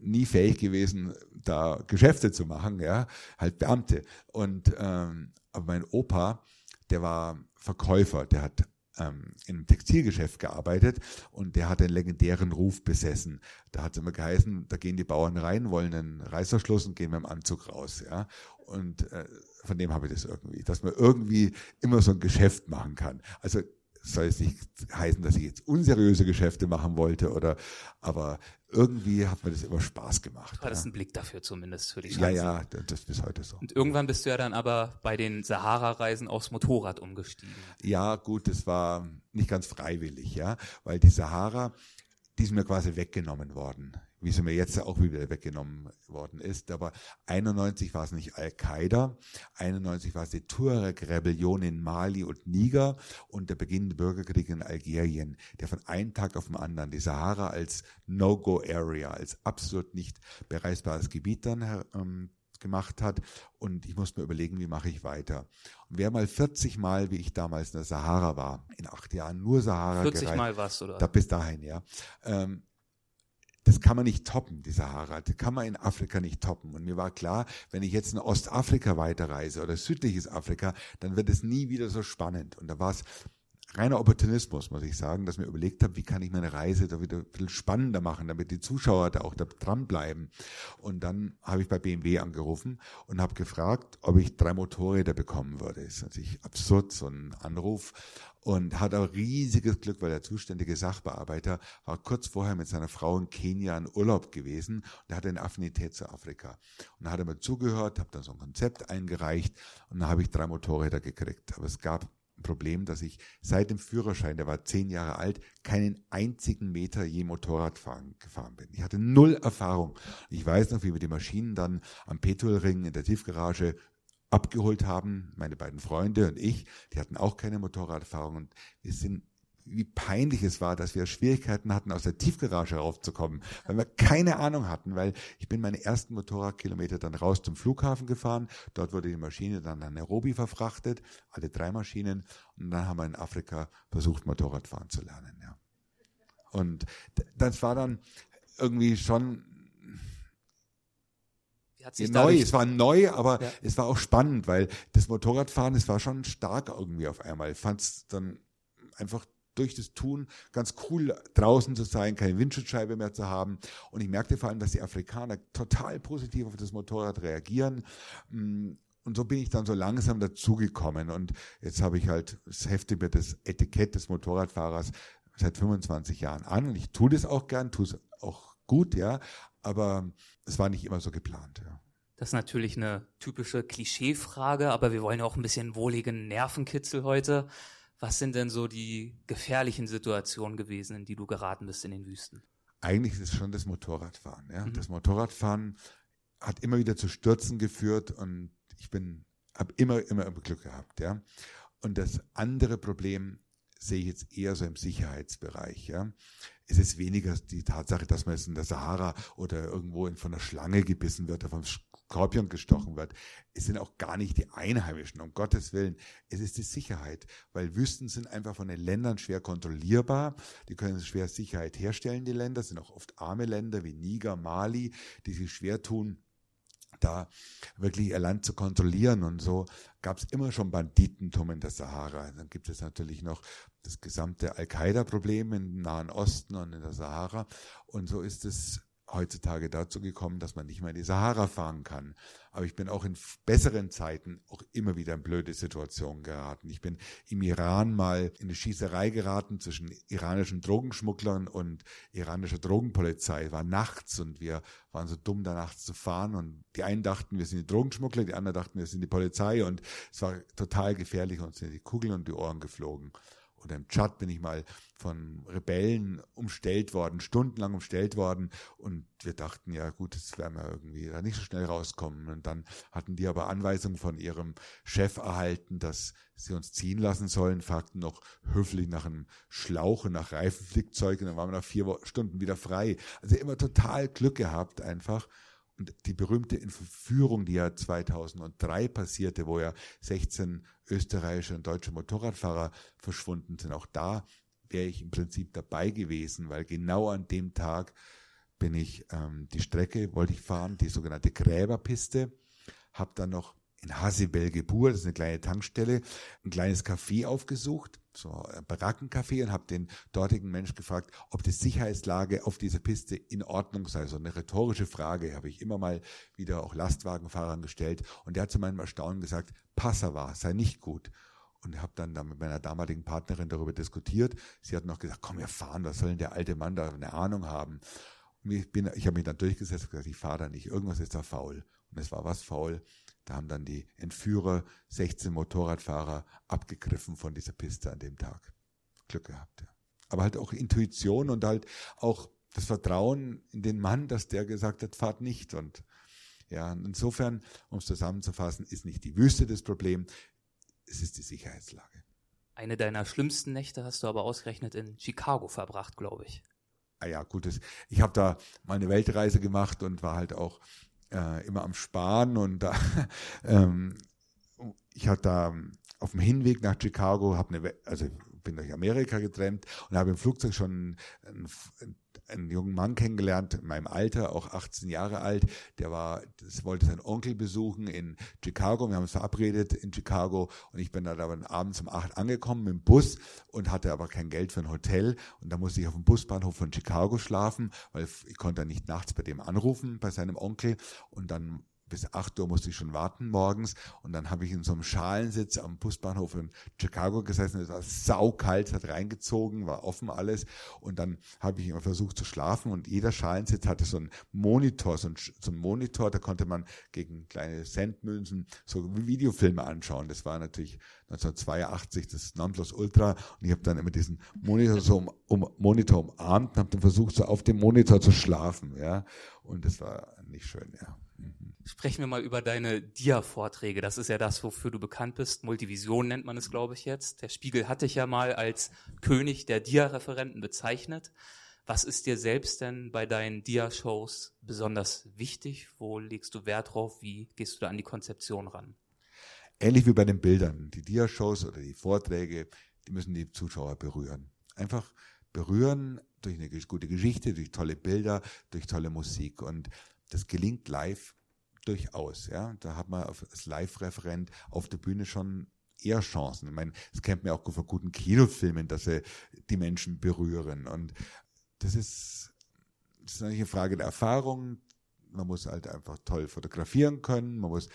nie fähig gewesen, da Geschäfte zu machen, ja, halt Beamte. Und ähm, aber mein Opa, der war Verkäufer, der hat ähm, im Textilgeschäft gearbeitet und der hat den legendären Ruf besessen. Da hat es immer geheißen, da gehen die Bauern rein, wollen einen Reißverschluss und gehen mit dem Anzug raus. Ja? Und äh, von dem habe ich das irgendwie, dass man irgendwie immer so ein Geschäft machen kann. Also soll es nicht heißen, dass ich jetzt unseriöse Geschäfte machen wollte oder, aber irgendwie hat mir das immer Spaß gemacht. Du hattest ja. einen Blick dafür zumindest für die ja, Chancen. ja, das das ist bis heute so. Und irgendwann bist du ja dann aber bei den Sahara-Reisen aufs Motorrad umgestiegen. Ja, gut, das war nicht ganz freiwillig, ja, weil die Sahara, die ist mir quasi weggenommen worden, wie sie mir jetzt auch wieder weggenommen worden ist. Aber 91 war es nicht Al-Qaida, 91 war es die Tuareg-Rebellion in Mali und Niger und der beginnende Bürgerkrieg in Algerien, der von einem Tag auf den anderen die Sahara als No-Go-Area, als absolut nicht bereisbares Gebiet dann ähm, gemacht hat und ich musste mir überlegen, wie mache ich weiter. Und wer mal 40 Mal, wie ich damals in der Sahara war, in acht Jahren nur Sahara 40 gereist, Mal du da. da bis dahin, ja. Ähm, das kann man nicht toppen, die Sahara. Das kann man in Afrika nicht toppen. Und mir war klar, wenn ich jetzt in Ostafrika weiterreise oder südliches Afrika, dann wird es nie wieder so spannend. Und da war es reiner Opportunismus, muss ich sagen, dass ich mir überlegt habe, wie kann ich meine Reise da wieder ein bisschen spannender machen, damit die Zuschauer da auch da dranbleiben. Und dann habe ich bei BMW angerufen und habe gefragt, ob ich drei Motorräder bekommen würde. Das ist natürlich absurd, so ein Anruf. Und hatte auch riesiges Glück, weil der zuständige Sachbearbeiter war kurz vorher mit seiner Frau in Kenia in Urlaub gewesen und er hatte eine Affinität zu Afrika. Und da hat er mir zugehört, habe dann so ein Konzept eingereicht und dann habe ich drei Motorräder gekriegt. Aber es gab Problem, dass ich seit dem Führerschein, der war zehn Jahre alt, keinen einzigen Meter je Motorrad fahren, gefahren bin. Ich hatte null Erfahrung. Ich weiß noch, wie wir die Maschinen dann am Petrolring in der Tiefgarage abgeholt haben, meine beiden Freunde und ich, die hatten auch keine Motorraderfahrung und wir sind wie peinlich es war, dass wir Schwierigkeiten hatten, aus der Tiefgarage raufzukommen, weil wir keine Ahnung hatten, weil ich bin meine ersten Motorradkilometer dann raus zum Flughafen gefahren, dort wurde die Maschine dann nach Nairobi verfrachtet, alle drei Maschinen und dann haben wir in Afrika versucht, Motorradfahren zu lernen, ja. Und das war dann irgendwie schon neu, es war neu, aber Ja. es war auch spannend, weil das Motorradfahren, es war schon stark irgendwie auf einmal. Ich fand es dann einfach durch das Tun ganz cool, draußen zu sein, keine Windschutzscheibe mehr zu haben. Und ich merkte vor allem, dass die Afrikaner total positiv auf das Motorrad reagieren. Mm, Und so bin ich dann so langsam dazugekommen. Und jetzt habe ich halt, es hefte mir das Etikett des Motorradfahrers seit 25 Jahren an. Und ich tue das auch gern, tue es auch gut, ja. Aber es war nicht immer so geplant, ja. Das ist natürlich eine typische Klischeefrage, aber wir wollen ja auch ein bisschen wohligen Nervenkitzel heute. Was sind denn so die gefährlichen Situationen gewesen, in die du geraten bist in den Wüsten? Eigentlich ist es schon das Motorradfahren. Ja? Mhm. Das Motorradfahren hat immer wieder zu Stürzen geführt und ich bin, habe immer, immer, immer Glück gehabt. Ja? Und das andere Problem sehe ich jetzt eher so im Sicherheitsbereich. Ja? Es ist weniger die Tatsache, dass man jetzt in der Sahara oder irgendwo von einer Schlange gebissen wird oder vom Skorpion gestochen wird. Es sind auch gar nicht die Einheimischen, um Gottes Willen. Es ist die Sicherheit, weil Wüsten sind einfach von den Ländern schwer kontrollierbar. Die können schwer Sicherheit herstellen, die Länder, sind auch oft arme Länder wie Niger, Mali, die sich schwer tun, da wirklich ihr Land zu kontrollieren. Und so gab es immer schon Banditentum in der Sahara. Dann gibt es natürlich noch das gesamte Al-Qaida-Problem im Nahen Osten und in der Sahara. Und so ist es heutzutage dazu gekommen, dass man nicht mehr in die Sahara fahren kann. Aber ich bin auch in besseren Zeiten auch immer wieder in blöde Situationen geraten. Ich bin im Iran mal in eine Schießerei geraten zwischen iranischen Drogenschmugglern und iranischer Drogenpolizei. War nachts und wir waren so dumm, da nachts zu fahren. Und die einen dachten, wir sind die Drogenschmuggler, die anderen dachten, wir sind die Polizei. Und es war total gefährlich. Uns sind die Kugeln und die Ohren geflogen oder im Tschad bin ich mal von Rebellen umstellt worden, stundenlang umstellt worden und wir dachten, ja gut, das werden wir irgendwie da nicht so schnell rauskommen. Und dann hatten die aber Anweisungen von ihrem Chef erhalten, dass sie uns ziehen lassen sollen, fragten noch höflich nach einem Schlauch und nach Reifenflickzeug und dann waren wir nach vier Stunden wieder frei. Also immer total Glück gehabt einfach. Und die berühmte Entführung, die ja 2003 passierte, wo ja 16 österreichische und deutsche Motorradfahrer verschwunden sind, auch da wäre ich im Prinzip dabei gewesen, weil genau an dem Tag bin ich ähm, die Strecke, wollte ich fahren, die sogenannte Gräberpiste, habe dann noch in Hasibel Gebur, das ist eine kleine Tankstelle, ein kleines Café aufgesucht, so ein Barackencafé und habe den dortigen Mensch gefragt, ob die Sicherheitslage auf dieser Piste in Ordnung sei. So eine rhetorische Frage habe ich immer mal wieder auch Lastwagenfahrern gestellt und der hat zu meinem Erstaunen gesagt, Passava sei nicht gut. Und habe dann, dann mit meiner damaligen Partnerin darüber diskutiert. Sie hat noch gesagt, komm, wir fahren, was soll denn der alte Mann da eine Ahnung haben? Und ich, ich habe mich dann durchgesetzt und gesagt, ich fahre da nicht, irgendwas ist da faul. Und es war was faul. Da haben dann die Entführer 16 Motorradfahrer abgegriffen von dieser Piste an dem Tag. Glück gehabt, ja. Aber halt auch Intuition und halt auch das Vertrauen in den Mann, dass der gesagt hat, fahrt nicht. Und ja, insofern, um es zusammenzufassen, ist nicht die Wüste das Problem, es ist die Sicherheitslage. Eine deiner schlimmsten Nächte hast du aber ausgerechnet in Chicago verbracht, glaube ich. Ah ja, gut, ich habe da mal eine Weltreise gemacht und war halt auch äh, immer am Sparen und da, ähm, ich hatte da auf dem Hinweg nach Chicago, habe eine, also bin durch Amerika getrennt und habe im Flugzeug schon einen, einen, jungen Mann kennengelernt, in meinem Alter, auch 18 Jahre alt. Der war, das wollte seinen Onkel besuchen in Chicago. Wir haben uns verabredet in Chicago und ich bin da dann abends um acht angekommen mit dem Bus und hatte aber kein Geld für ein Hotel und da musste ich auf dem Busbahnhof von Chicago schlafen, weil ich konnte nicht nachts bei dem anrufen, bei seinem Onkel und dann bis 8 Uhr musste ich schon warten morgens. Und dann habe ich in so einem Schalensitz am Busbahnhof in Chicago gesessen, es war saukalt, hat reingezogen, war offen alles. Und dann habe ich immer versucht zu schlafen. Und jeder Schalensitz hatte so einen Monitor, so einen, so einen Monitor, da konnte man gegen kleine Centmünzen so Videofilme anschauen. Das war natürlich 1982 das Nonplusultra und ich habe dann immer diesen Monitor so um, um Monitor umarmt und habe dann versucht so auf dem Monitor zu schlafen, ja. Und das war nicht schön, ja. Sprechen wir mal über deine Dia-Vorträge. Das ist ja das, wofür du bekannt bist. Multivision nennt man es, glaube ich, jetzt. Der Spiegel hat dich ja mal als König der Dia-Referenten bezeichnet. Was ist dir selbst denn bei deinen Dia-Shows besonders wichtig? Wo legst du Wert drauf? Wie gehst du da an die Konzeption ran? Ähnlich wie bei den Bildern. Die Dia-Shows oder die Vorträge, die müssen die Zuschauer berühren. Einfach berühren durch eine gute Geschichte, durch tolle Bilder, durch tolle Musik. Und das gelingt live durchaus. Ja, da hat man als Live-Referent auf der Bühne schon eher Chancen. Ich meine, es kennt man auch von guten Kinofilmen, dass sie die Menschen berühren. Und das ist, das ist natürlich eine Frage der Erfahrung. Man muss halt einfach toll fotografieren können. Man muss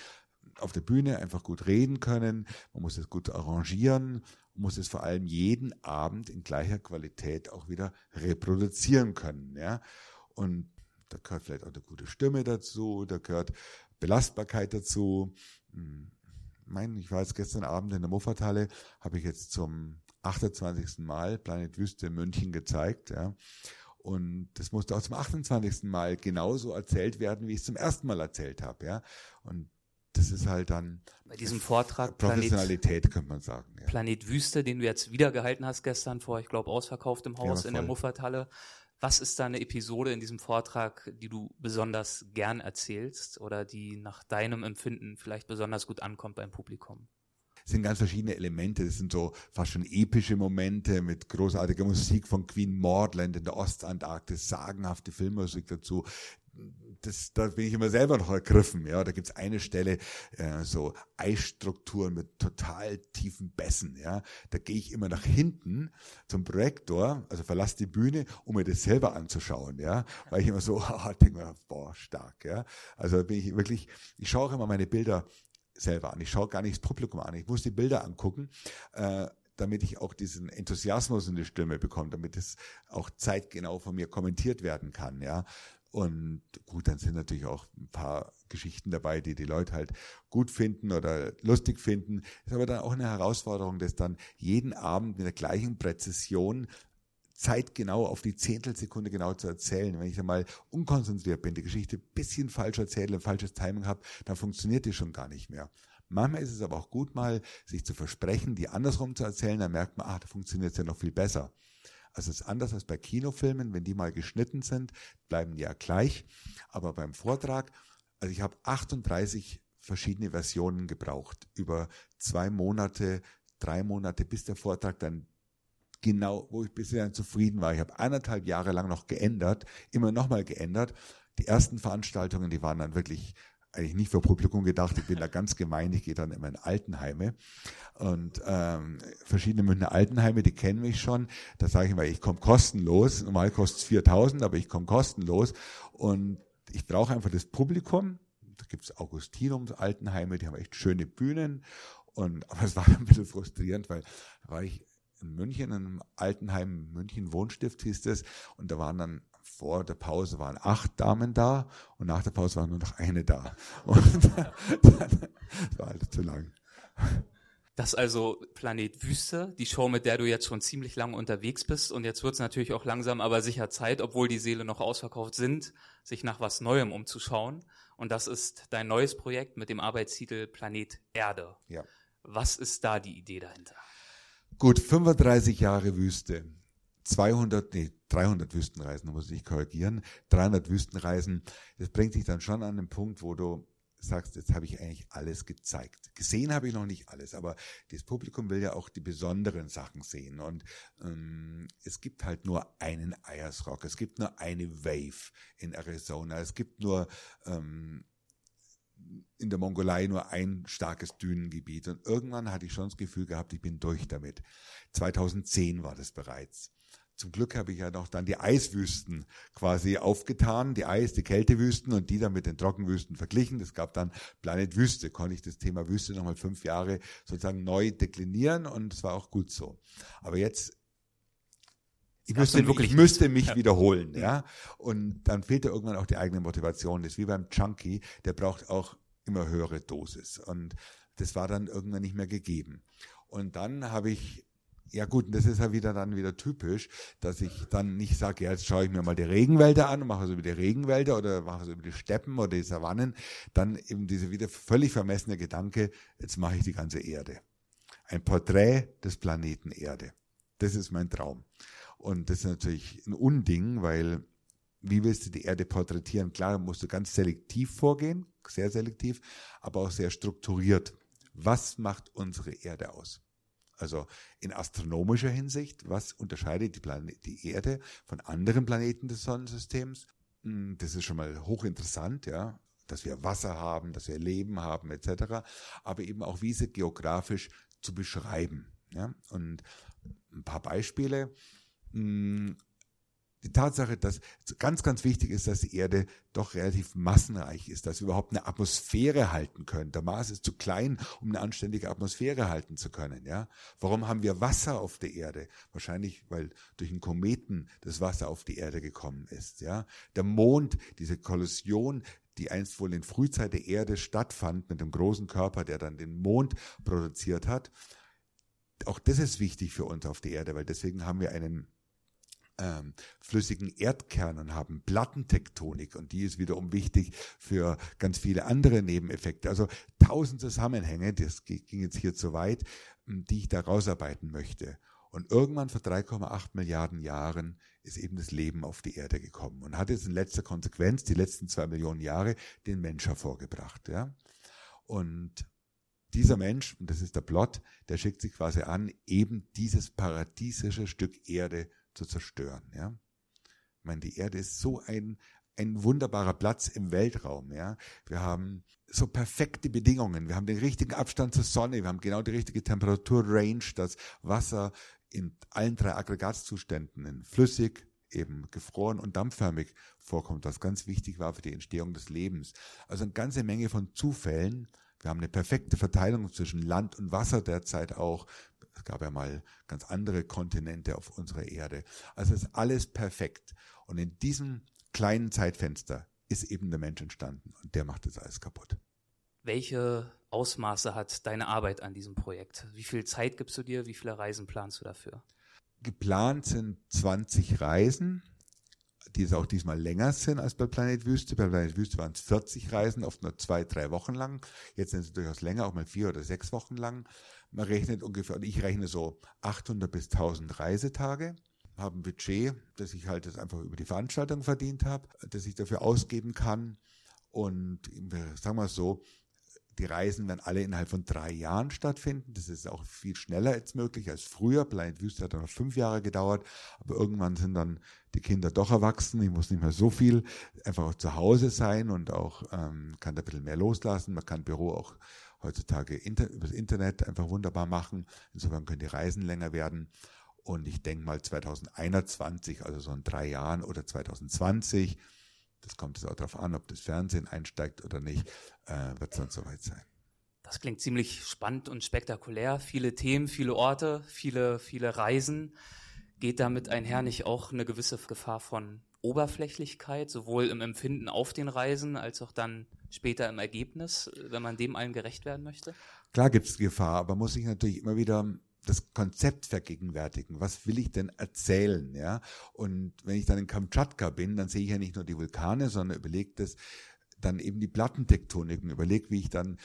auf der Bühne einfach gut reden können. Man muss es gut arrangieren. Man muss es vor allem jeden Abend in gleicher Qualität auch wieder reproduzieren können. Ja, und da gehört vielleicht auch eine gute Stimme dazu, da gehört Belastbarkeit dazu. Hm, mein, ich war jetzt gestern Abend in der Muffathalle, habe ich jetzt zum 28. Mal Planet Wüste in München gezeigt, ja. Und das musste auch zum 28. Mal genauso erzählt werden, wie ich es zum ersten Mal erzählt habe. Ja? Und das ist halt dann bei diesem Vortrag Professionalität, Planet, könnte man sagen. Ja. Planet Wüste, den du jetzt wieder gehalten hast gestern vor, ich glaube, ausverkauft im Haus ja, in der Muffathalle. Was ist da eine Episode in diesem Vortrag, die du besonders gern erzählst oder die nach deinem Empfinden vielleicht besonders gut ankommt beim Publikum? Es sind ganz verschiedene Elemente. Das sind so fast schon epische Momente mit großartiger Musik von Queen Mordland in der Ostantarktis, sagenhafte Filmmusik dazu, das, da bin ich immer selber noch ergriffen. Ja, da gibt's eine Stelle, äh, so Eisstrukturen mit total tiefen Bässen. Ja, da gehe ich immer nach hinten zum Projektor, also verlasse die Bühne, um mir das selber anzuschauen. Ja, weil ich immer so, oh, denke mir, boah, stark. Ja, also bin ich wirklich, ich schaue auch immer meine Bilder selber an. Ich schaue gar nicht das Publikum an. Ich muss die Bilder angucken. Äh, damit ich auch diesen Enthusiasmus in die Stimme bekomme, damit es auch zeitgenau von mir kommentiert werden kann, ja. Und gut, dann sind natürlich auch ein paar Geschichten dabei, die die Leute halt gut finden oder lustig finden. Ist aber dann auch eine Herausforderung, das dann jeden Abend mit der gleichen Präzision zeitgenau auf die Zehntelsekunde genau zu erzählen. Wenn ich dann mal unkonzentriert bin, die Geschichte ein bisschen falsch erzähle, ein falsches Timing habe, dann funktioniert die schon gar nicht mehr. Manchmal ist es aber auch gut, mal sich zu versprechen, die andersrum zu erzählen, dann merkt man, ach, da funktioniert es ja noch viel besser. Also es ist anders als bei Kinofilmen, wenn die mal geschnitten sind, bleiben die ja gleich. Aber beim Vortrag, also ich habe 38 verschiedene Versionen gebraucht, über zwei Monate, drei Monate, bis der Vortrag dann genau, wo ich bisher dann zufrieden war. Ich habe eineinhalb Jahre lang noch geändert, immer nochmal geändert. Die ersten Veranstaltungen, die waren dann wirklich eigentlich nicht für Publikum gedacht. Ich bin da ganz gemein. Ich gehe dann immer in Altenheime und ähm, verschiedene Münchner Altenheime, die kennen mich schon. Da sage ich immer, ich komme kostenlos. Normal kostet es 4.000, aber ich komme kostenlos und ich brauche einfach das Publikum. Da gibt es Augustinums Altenheime, die haben echt schöne Bühnen. Und aber es war ein bisschen frustrierend, weil da war ich in München, in einem Altenheim, München Wohnstift hieß das, und da waren dann vor der Pause waren acht Damen da und nach der Pause war nur noch eine da. Und das war halt zu lang. Das ist also Planet Wüste, die Show, mit der du jetzt schon ziemlich lange unterwegs bist. Und jetzt wird es natürlich auch langsam aber sicher Zeit, obwohl die Seele noch ausverkauft sind, sich nach was Neuem umzuschauen. Und das ist dein neues Projekt mit dem Arbeitstitel Planet Erde. Ja. Was ist da die Idee dahinter? Gut, 35 Jahre Wüste. 200, nee, 300 Wüstenreisen, muss ich korrigieren, 300 Wüstenreisen, das bringt dich dann schon an den Punkt, wo du sagst, jetzt habe ich eigentlich alles gezeigt. Gesehen habe ich noch nicht alles, aber das Publikum will ja auch die besonderen Sachen sehen. Und ähm, es gibt halt nur einen Eiersrock, es gibt nur eine Wave in Arizona, es gibt nur ähm, in der Mongolei nur ein starkes Dünengebiet. Und irgendwann hatte ich schon das Gefühl gehabt, ich bin durch damit. 2010 war das bereits. Zum Glück habe ich ja noch dann die Eiswüsten quasi aufgetan, die Eis, die Kältewüsten und die dann mit den Trockenwüsten verglichen. Es gab dann Planet Wüste, konnte ich das Thema Wüste nochmal fünf Jahre sozusagen neu deklinieren und es war auch gut so. Aber jetzt ich müsste, ich müsste mich ja. wiederholen, ja. Und dann fehlt ja irgendwann auch die eigene Motivation. Das ist wie beim Junkie, der braucht auch immer höhere Dosis. Und das war dann irgendwann nicht mehr gegeben. Und dann habe ich ja gut, das ist ja wieder dann wieder typisch, dass ich dann nicht sage, ja, jetzt schaue ich mir mal die Regenwälder an und mache so über die Regenwälder oder mache so über die Steppen oder die Savannen, dann eben diese wieder völlig vermessene Gedanke, jetzt mache ich die ganze Erde. Ein Porträt des Planeten Erde. Das ist mein Traum. Und das ist natürlich ein Unding, weil wie willst du die Erde porträtieren? Klar, musst du ganz selektiv vorgehen, sehr selektiv, aber auch sehr strukturiert. Was macht unsere Erde aus? Also in astronomischer Hinsicht, was unterscheidet die, Planet, die Erde von anderen Planeten des Sonnensystems? Hm, das ist schon mal hochinteressant, ja, dass wir Wasser haben, dass wir Leben haben, etc. Aber eben auch, wie sie geografisch zu beschreiben. Ja? Und ein paar Beispiele. Die Tatsache, dass ganz, ganz wichtig ist, dass die Erde doch relativ massenreich ist, dass wir überhaupt eine Atmosphäre halten können. Der Mars ist zu klein, um eine anständige Atmosphäre halten zu können. Ja, warum haben wir Wasser auf der Erde? Wahrscheinlich, weil durch einen Kometen das Wasser auf die Erde gekommen ist. Ja, der Mond, diese Kollision, die einst wohl in Frühzeit der Erde stattfand mit dem großen Körper, der dann den Mond produziert hat. Auch das ist wichtig für uns auf der Erde, weil deswegen haben wir einen ähm, flüssigen Erdkern und haben Plattentektonik und die ist wiederum wichtig für ganz viele andere Nebeneffekte. Also tausend Zusammenhänge, das ging jetzt hier zu weit, die ich da rausarbeiten möchte. Und irgendwann vor 3,8 Milliarden Jahren ist eben das Leben auf die Erde gekommen und hat jetzt in letzter Konsequenz die letzten zwei Millionen Jahre den Mensch hervorgebracht. Ja? Und dieser Mensch, und das ist der Plot, der schickt sich quasi an, eben dieses paradiesische Stück Erde zu zerstören. Ja? Ich meine, die Erde ist so ein, ein wunderbarer Platz im Weltraum. Ja? Wir haben so perfekte Bedingungen. Wir haben den richtigen Abstand zur Sonne. Wir haben genau die richtige Temperaturrange, das Wasser in allen drei Aggregatzuständen, in flüssig, eben gefroren und dampfförmig vorkommt, was ganz wichtig war für die Entstehung des Lebens. Also eine ganze Menge von Zufällen. Wir haben eine perfekte Verteilung zwischen Land und Wasser derzeit auch. Es gab ja mal ganz andere Kontinente auf unserer Erde. Also ist alles perfekt. Und in diesem kleinen Zeitfenster ist eben der Mensch entstanden und der macht das alles kaputt. Welche Ausmaße hat deine Arbeit an diesem Projekt? Wie viel Zeit gibst du dir? Wie viele Reisen planst du dafür? Geplant sind 20 Reisen, die es auch diesmal länger sind als bei Planet Wüste. Bei Planet Wüste waren es 40 Reisen, oft nur zwei, drei Wochen lang. Jetzt sind es durchaus länger, auch mal vier oder sechs Wochen lang. Man rechnet ungefähr, und ich rechne so 800 bis 1000 Reisetage habe ein Budget, das ich halt jetzt einfach über die Veranstaltung verdient habe, das ich dafür ausgeben kann. Und sagen wir so, die Reisen werden alle innerhalb von drei Jahren stattfinden. Das ist auch viel schneller jetzt möglich als früher. Blind Wüste hat dann noch fünf Jahre gedauert, aber irgendwann sind dann die Kinder doch erwachsen. Ich muss nicht mehr so viel einfach auch zu Hause sein und auch ähm, kann da ein bisschen mehr loslassen. Man kann Büro auch heutzutage inter, übers Internet einfach wunderbar machen. Insofern können die Reisen länger werden. Und ich denke mal 2021, also so in drei Jahren oder 2020, das kommt es auch darauf an, ob das Fernsehen einsteigt oder nicht, äh, wird es dann soweit sein. Das klingt ziemlich spannend und spektakulär. Viele Themen, viele Orte, viele, viele Reisen. Geht damit einher nicht auch eine gewisse Gefahr von Oberflächlichkeit, sowohl im Empfinden auf den Reisen als auch dann später im Ergebnis, wenn man dem allen gerecht werden möchte? Klar gibt es Gefahr, aber muss ich natürlich immer wieder das Konzept vergegenwärtigen. Was will ich denn erzählen? Ja? Und wenn ich dann in Kamtschatka bin, dann sehe ich ja nicht nur die Vulkane, sondern überlege das dann eben die Plattentektoniken, überlege, wie ich dann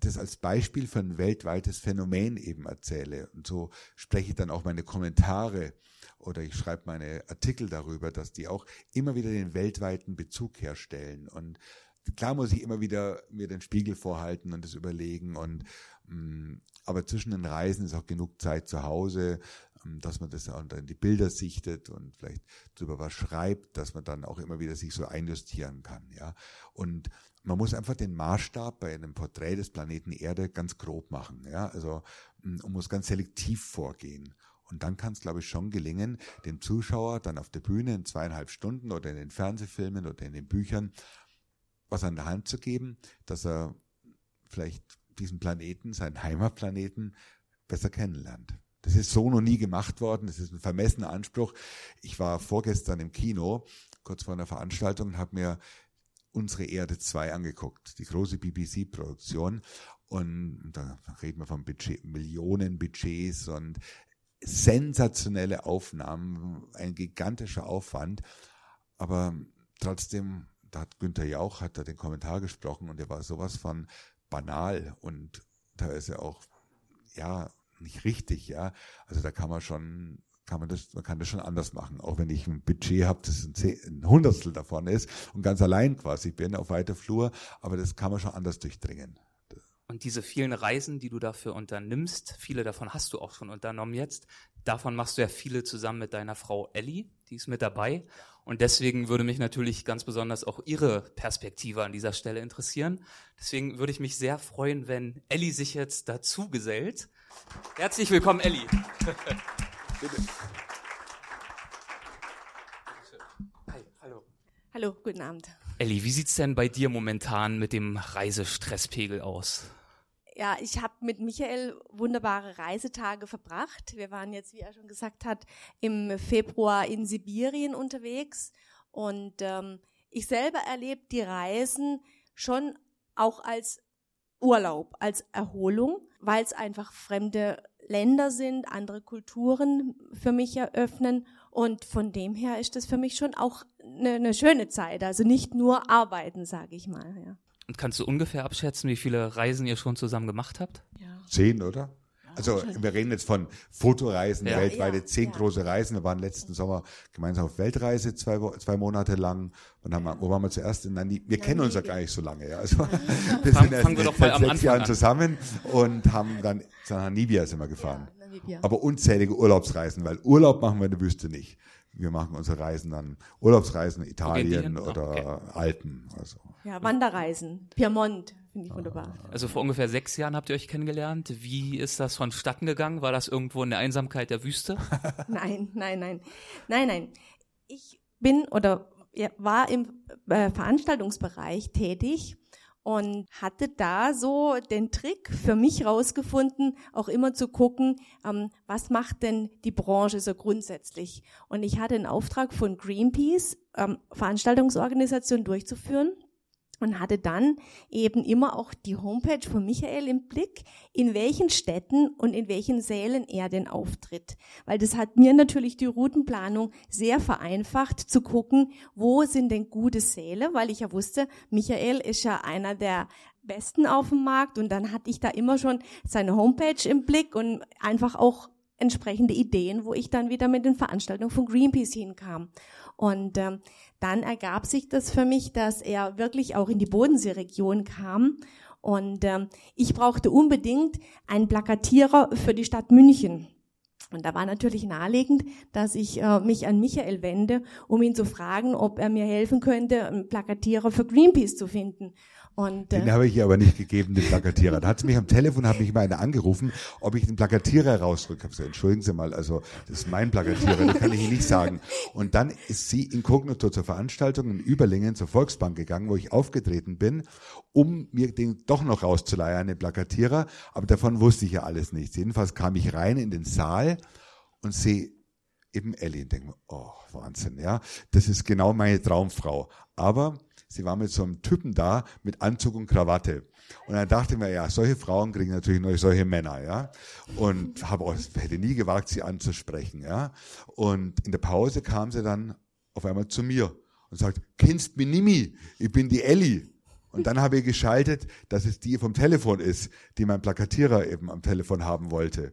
das als Beispiel für ein weltweites Phänomen eben erzähle. Und so spreche ich dann auch meine Kommentare oder ich schreibe meine Artikel darüber, dass die auch immer wieder den weltweiten Bezug herstellen. Und klar muss ich immer wieder mir den Spiegel vorhalten und das überlegen und aber zwischen den Reisen ist auch genug Zeit zu Hause, ähm, dass man das auch in die Bilder sichtet und vielleicht darüber was schreibt, dass man dann auch immer wieder sich so einjustieren kann, ja. Und man muss einfach den Maßstab bei einem Porträt des Planeten Erde ganz grob machen, ja. Also, mm, man muss ganz selektiv vorgehen. Und dann kann es, glaube ich, schon gelingen, dem Zuschauer dann auf der Bühne in zweieinhalb Stunden oder in den Fernsehfilmen oder in den Büchern was an der Hand zu geben, dass er vielleicht diesen Planeten, seinen Heimatplaneten, besser kennenlernt. Das ist so noch nie gemacht worden. Das ist ein vermessener Anspruch. Ich war vorgestern im Kino, kurz vor einer Veranstaltung, und habe mir unsere Erde 2 angeguckt, die große BBC-Produktion. Und da reden wir von Budget, Millionen Budgets und sensationelle Aufnahmen, ein gigantischer Aufwand. Aber trotzdem, da hat Günther Jauch hat da den Kommentar gesprochen und der war sowas von banal und ja auch, ja, nicht richtig, ja. Also da kann man schon, kann man das, man kann das schon anders machen. Auch wenn ich ein Budget habe, das ein, ein Hundertstel davon ist und ganz allein quasi bin auf weiter Flur, aber das kann man schon anders durchdringen. Und diese vielen Reisen, die du dafür unternimmst, viele davon hast du auch schon unternommen jetzt. Davon machst du ja viele zusammen mit deiner Frau Ellie, die ist mit dabei. Und deswegen würde mich natürlich ganz besonders auch Ihre Perspektive an dieser Stelle interessieren. Deswegen würde ich mich sehr freuen, wenn Elli sich jetzt dazu gesellt. Herzlich willkommen, Elli. Hi, hallo. Hallo, guten Abend. Elli, wie sieht's denn bei dir momentan mit dem Reisestresspegel aus? Ja, ich habe mit Michael wunderbare Reisetage verbracht. Wir waren jetzt, wie er schon gesagt hat, im Februar in Sibirien unterwegs. Und ähm, ich selber erlebe die Reisen schon auch als Urlaub, als Erholung, weil es einfach fremde Länder sind, andere Kulturen für mich eröffnen. Und von dem her ist das für mich schon auch eine, eine schöne Zeit. Also nicht nur arbeiten, sage ich mal. Ja. Und kannst du ungefähr abschätzen, wie viele Reisen ihr schon zusammen gemacht habt? Ja. Zehn, oder? Also wir reden jetzt von Fotoreisen, Ja. weltweite Ja, zehn ja. große Reisen. Wir waren letzten Sommer gemeinsam auf Weltreise, zwei, zwei Monate lang. Und haben, wir- wo waren wir zuerst? In Namibia. Wir kennen uns ja gar nicht so lange. Ja. Also, wir sind erst fangen wir doch mal seit am sechs Anfang Jahren an. zusammen und haben dann nach Namibia sind wir gefahren. Ja, Namibia. Aber unzählige Urlaubsreisen, weil Urlaub machen wir in der Wüste nicht. Wir machen unsere Reisen dann, Urlaubsreisen, Italien hin? oder Okay. Alpen. Also. Ja, Wanderreisen. Piemont, finde ich wunderbar. Also vor ungefähr sechs Jahren habt ihr euch kennengelernt. Wie ist das vonstatten gegangen? War das irgendwo in der Einsamkeit der Wüste? Nein, nein, nein. Nein, nein. Ich bin oder war im äh, Veranstaltungsbereich tätig und hatte da so den Trick für mich rausgefunden, auch immer zu gucken, ähm, was macht denn die Branche so grundsätzlich. Und ich hatte einen Auftrag von Greenpeace, ähm, Veranstaltungsorganisation durchzuführen und hatte dann eben immer auch die Homepage von Michael im Blick, in welchen Städten und in welchen Sälen er denn auftritt. Weil das hat mir natürlich die Routenplanung sehr vereinfacht zu gucken, wo sind denn gute Säle, weil ich ja wusste, Michael ist ja einer der besten auf dem Markt und dann hatte ich da immer schon seine Homepage im Blick und einfach auch entsprechende Ideen, wo ich dann wieder mit den Veranstaltungen von Greenpeace hinkam. Und ähm, dann ergab sich das für mich, dass er wirklich auch in die Bodenseeregion kam. Und ähm, ich brauchte unbedingt einen Plakatierer für die Stadt München. Und da war natürlich naheliegend, dass ich äh, mich an Michael wende, um ihn zu fragen, ob er mir helfen könnte, einen Plakatierer für Greenpeace zu finden. Und Den äh, habe ich ihr aber nicht gegeben, den Plakatierer. Da hat sie mich am Telefon, hat mich mal einer angerufen, ob ich den Plakatierer rausrücke. Ich gesagt, entschuldigen Sie mal, also das ist mein Plakatierer, das kann ich Ihnen nicht sagen. Und dann ist sie inkognito zur Veranstaltung in Überlingen zur Volksbank gegangen, wo ich aufgetreten bin, um mir den doch noch rauszuleihen, den Plakatierer. Aber davon wusste ich ja alles nichts. Jedenfalls kam ich rein in den Saal und sehe eben Ellie und denke mir, oh, Wahnsinn, ja. Das ist genau meine Traumfrau. Aber sie war mit so einem Typen da, mit Anzug und Krawatte. Und dann dachte ich mir, ja, solche Frauen kriegen natürlich nur solche Männer, ja. Und habe auch, hätte nie gewagt, sie anzusprechen, ja. Und in der Pause kam sie dann auf einmal zu mir und sagt, kennst mich nimmi, ich bin die Ellie. Und dann habe ich geschaltet, dass es die vom Telefon ist, die mein Plakatierer eben am Telefon haben wollte.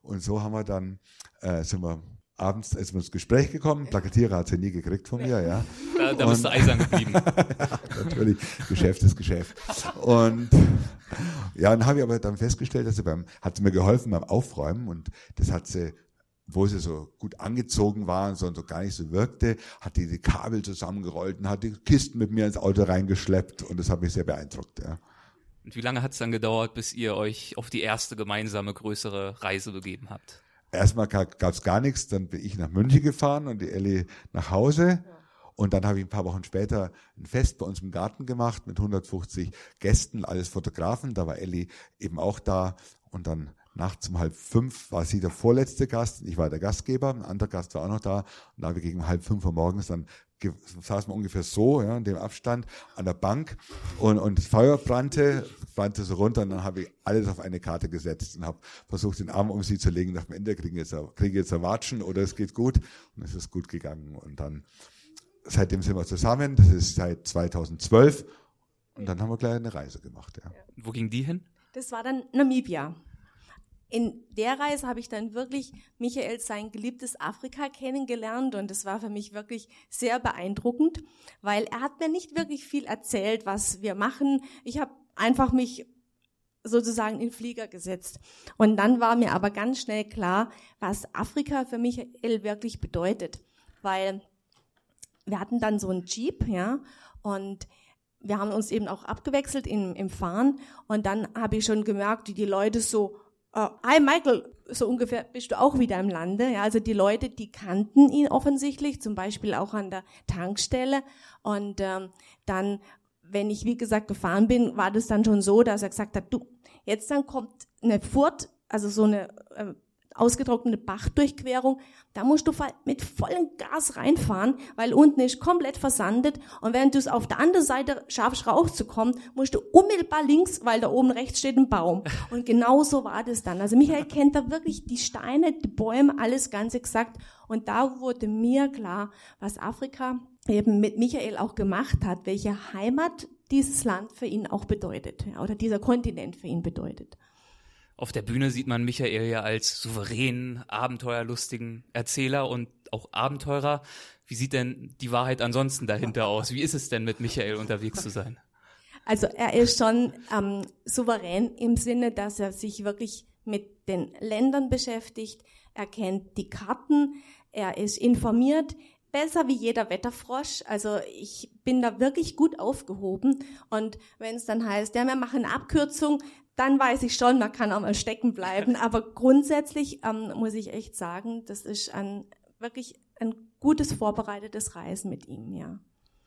Und so haben wir dann, äh, sind wir abends ist wir ins Gespräch gekommen. Plakatierer hat sie nie gekriegt von mir, ja. Da, da bist du eisern geblieben. Natürlich, Geschäft ist Geschäft. Und ja, dann habe ich aber dann festgestellt, dass sie beim, hat sie mir geholfen beim Aufräumen und das hat sie, wo sie so gut angezogen war und so, und so gar nicht so wirkte, hat die die Kabel zusammengerollt und hat die Kisten mit mir ins Auto reingeschleppt und das hat mich sehr beeindruckt, ja. Und wie lange hat es dann gedauert, bis ihr euch auf die erste gemeinsame größere Reise begeben habt? Erstmal gab es gar nichts, dann bin ich nach München gefahren und die Ellie nach Hause. Und dann habe ich ein paar Wochen später ein Fest bei uns im Garten gemacht mit 150 Gästen, alles Fotografen. Da war Ellie eben auch da. Und dann nachts um halb fünf war sie der vorletzte Gast. Ich war der Gastgeber. Ein anderer Gast war auch noch da. Und da habe ich gegen halb fünf Uhr morgens dann saßen wir ungefähr so, ja, in dem Abstand, an der Bank und, und das Feuer brannte, brannte so runter und dann habe ich alles auf eine Karte gesetzt und habe versucht, den Arm um sie zu legen. Dachte, am Ende kriegen jetzt, kriege jetzt ein Watschen oder es geht gut. Und es ist gut gegangen. Und dann, seitdem sind wir zusammen. Das ist seit 2012. Und dann haben wir gleich eine Reise gemacht, ja. Wo ging die hin? Das war dann Namibia. In der Reise habe ich dann wirklich Michael sein geliebtes Afrika kennengelernt und das war für mich wirklich sehr beeindruckend, weil er hat mir nicht wirklich viel erzählt, was wir machen. Ich habe einfach mich sozusagen in Flieger gesetzt. Und dann war mir aber ganz schnell klar, was Afrika für Michael wirklich bedeutet, weil wir hatten dann so einen Jeep, ja, und wir haben uns eben auch abgewechselt im, im Fahren und dann habe ich schon gemerkt, wie die Leute so, äh, hi Michael, so ungefähr bist du auch wieder im Lande. Ja, also die Leute, die kannten ihn offensichtlich, zum Beispiel auch an der Tankstelle. Und ähm, dann, wenn ich wie gesagt gefahren bin, war das dann schon so, dass er gesagt hat, du, jetzt dann kommt eine Furt, also so eine äh, ausgetrocknete Bachdurchquerung. Da musst du mit vollem Gas reinfahren, weil unten ist komplett versandet. Und wenn du es auf der anderen Seite schaffst, rauszukommen, musst du unmittelbar links, weil da oben rechts steht ein Baum. Und genau so war das dann. Also Michael kennt da wirklich die Steine, die Bäume, alles ganz exakt. Und da wurde mir klar, was Afrika eben mit Michael auch gemacht hat, welche Heimat dieses Land für ihn auch bedeutet oder dieser Kontinent für ihn bedeutet. Auf der Bühne sieht man Michael ja als souveränen, abenteuerlustigen Erzähler und auch Abenteurer. Wie sieht denn die Wahrheit ansonsten dahinter aus? Wie ist es denn mit Michael unterwegs zu sein? Also er ist schon ähm, souverän im Sinne, dass er sich wirklich mit den Ländern beschäftigt. Er kennt die Karten, er ist informiert, besser wie jeder Wetterfrosch. Also ich bin da wirklich gut aufgehoben. Und wenn es dann heißt, ja, wir machen eine Abkürzung, dann weiß ich schon, man kann auch mal stecken bleiben. Aber grundsätzlich ähm, muss ich echt sagen, das ist ein wirklich ein gutes vorbereitetes Reisen mit ihm, ja.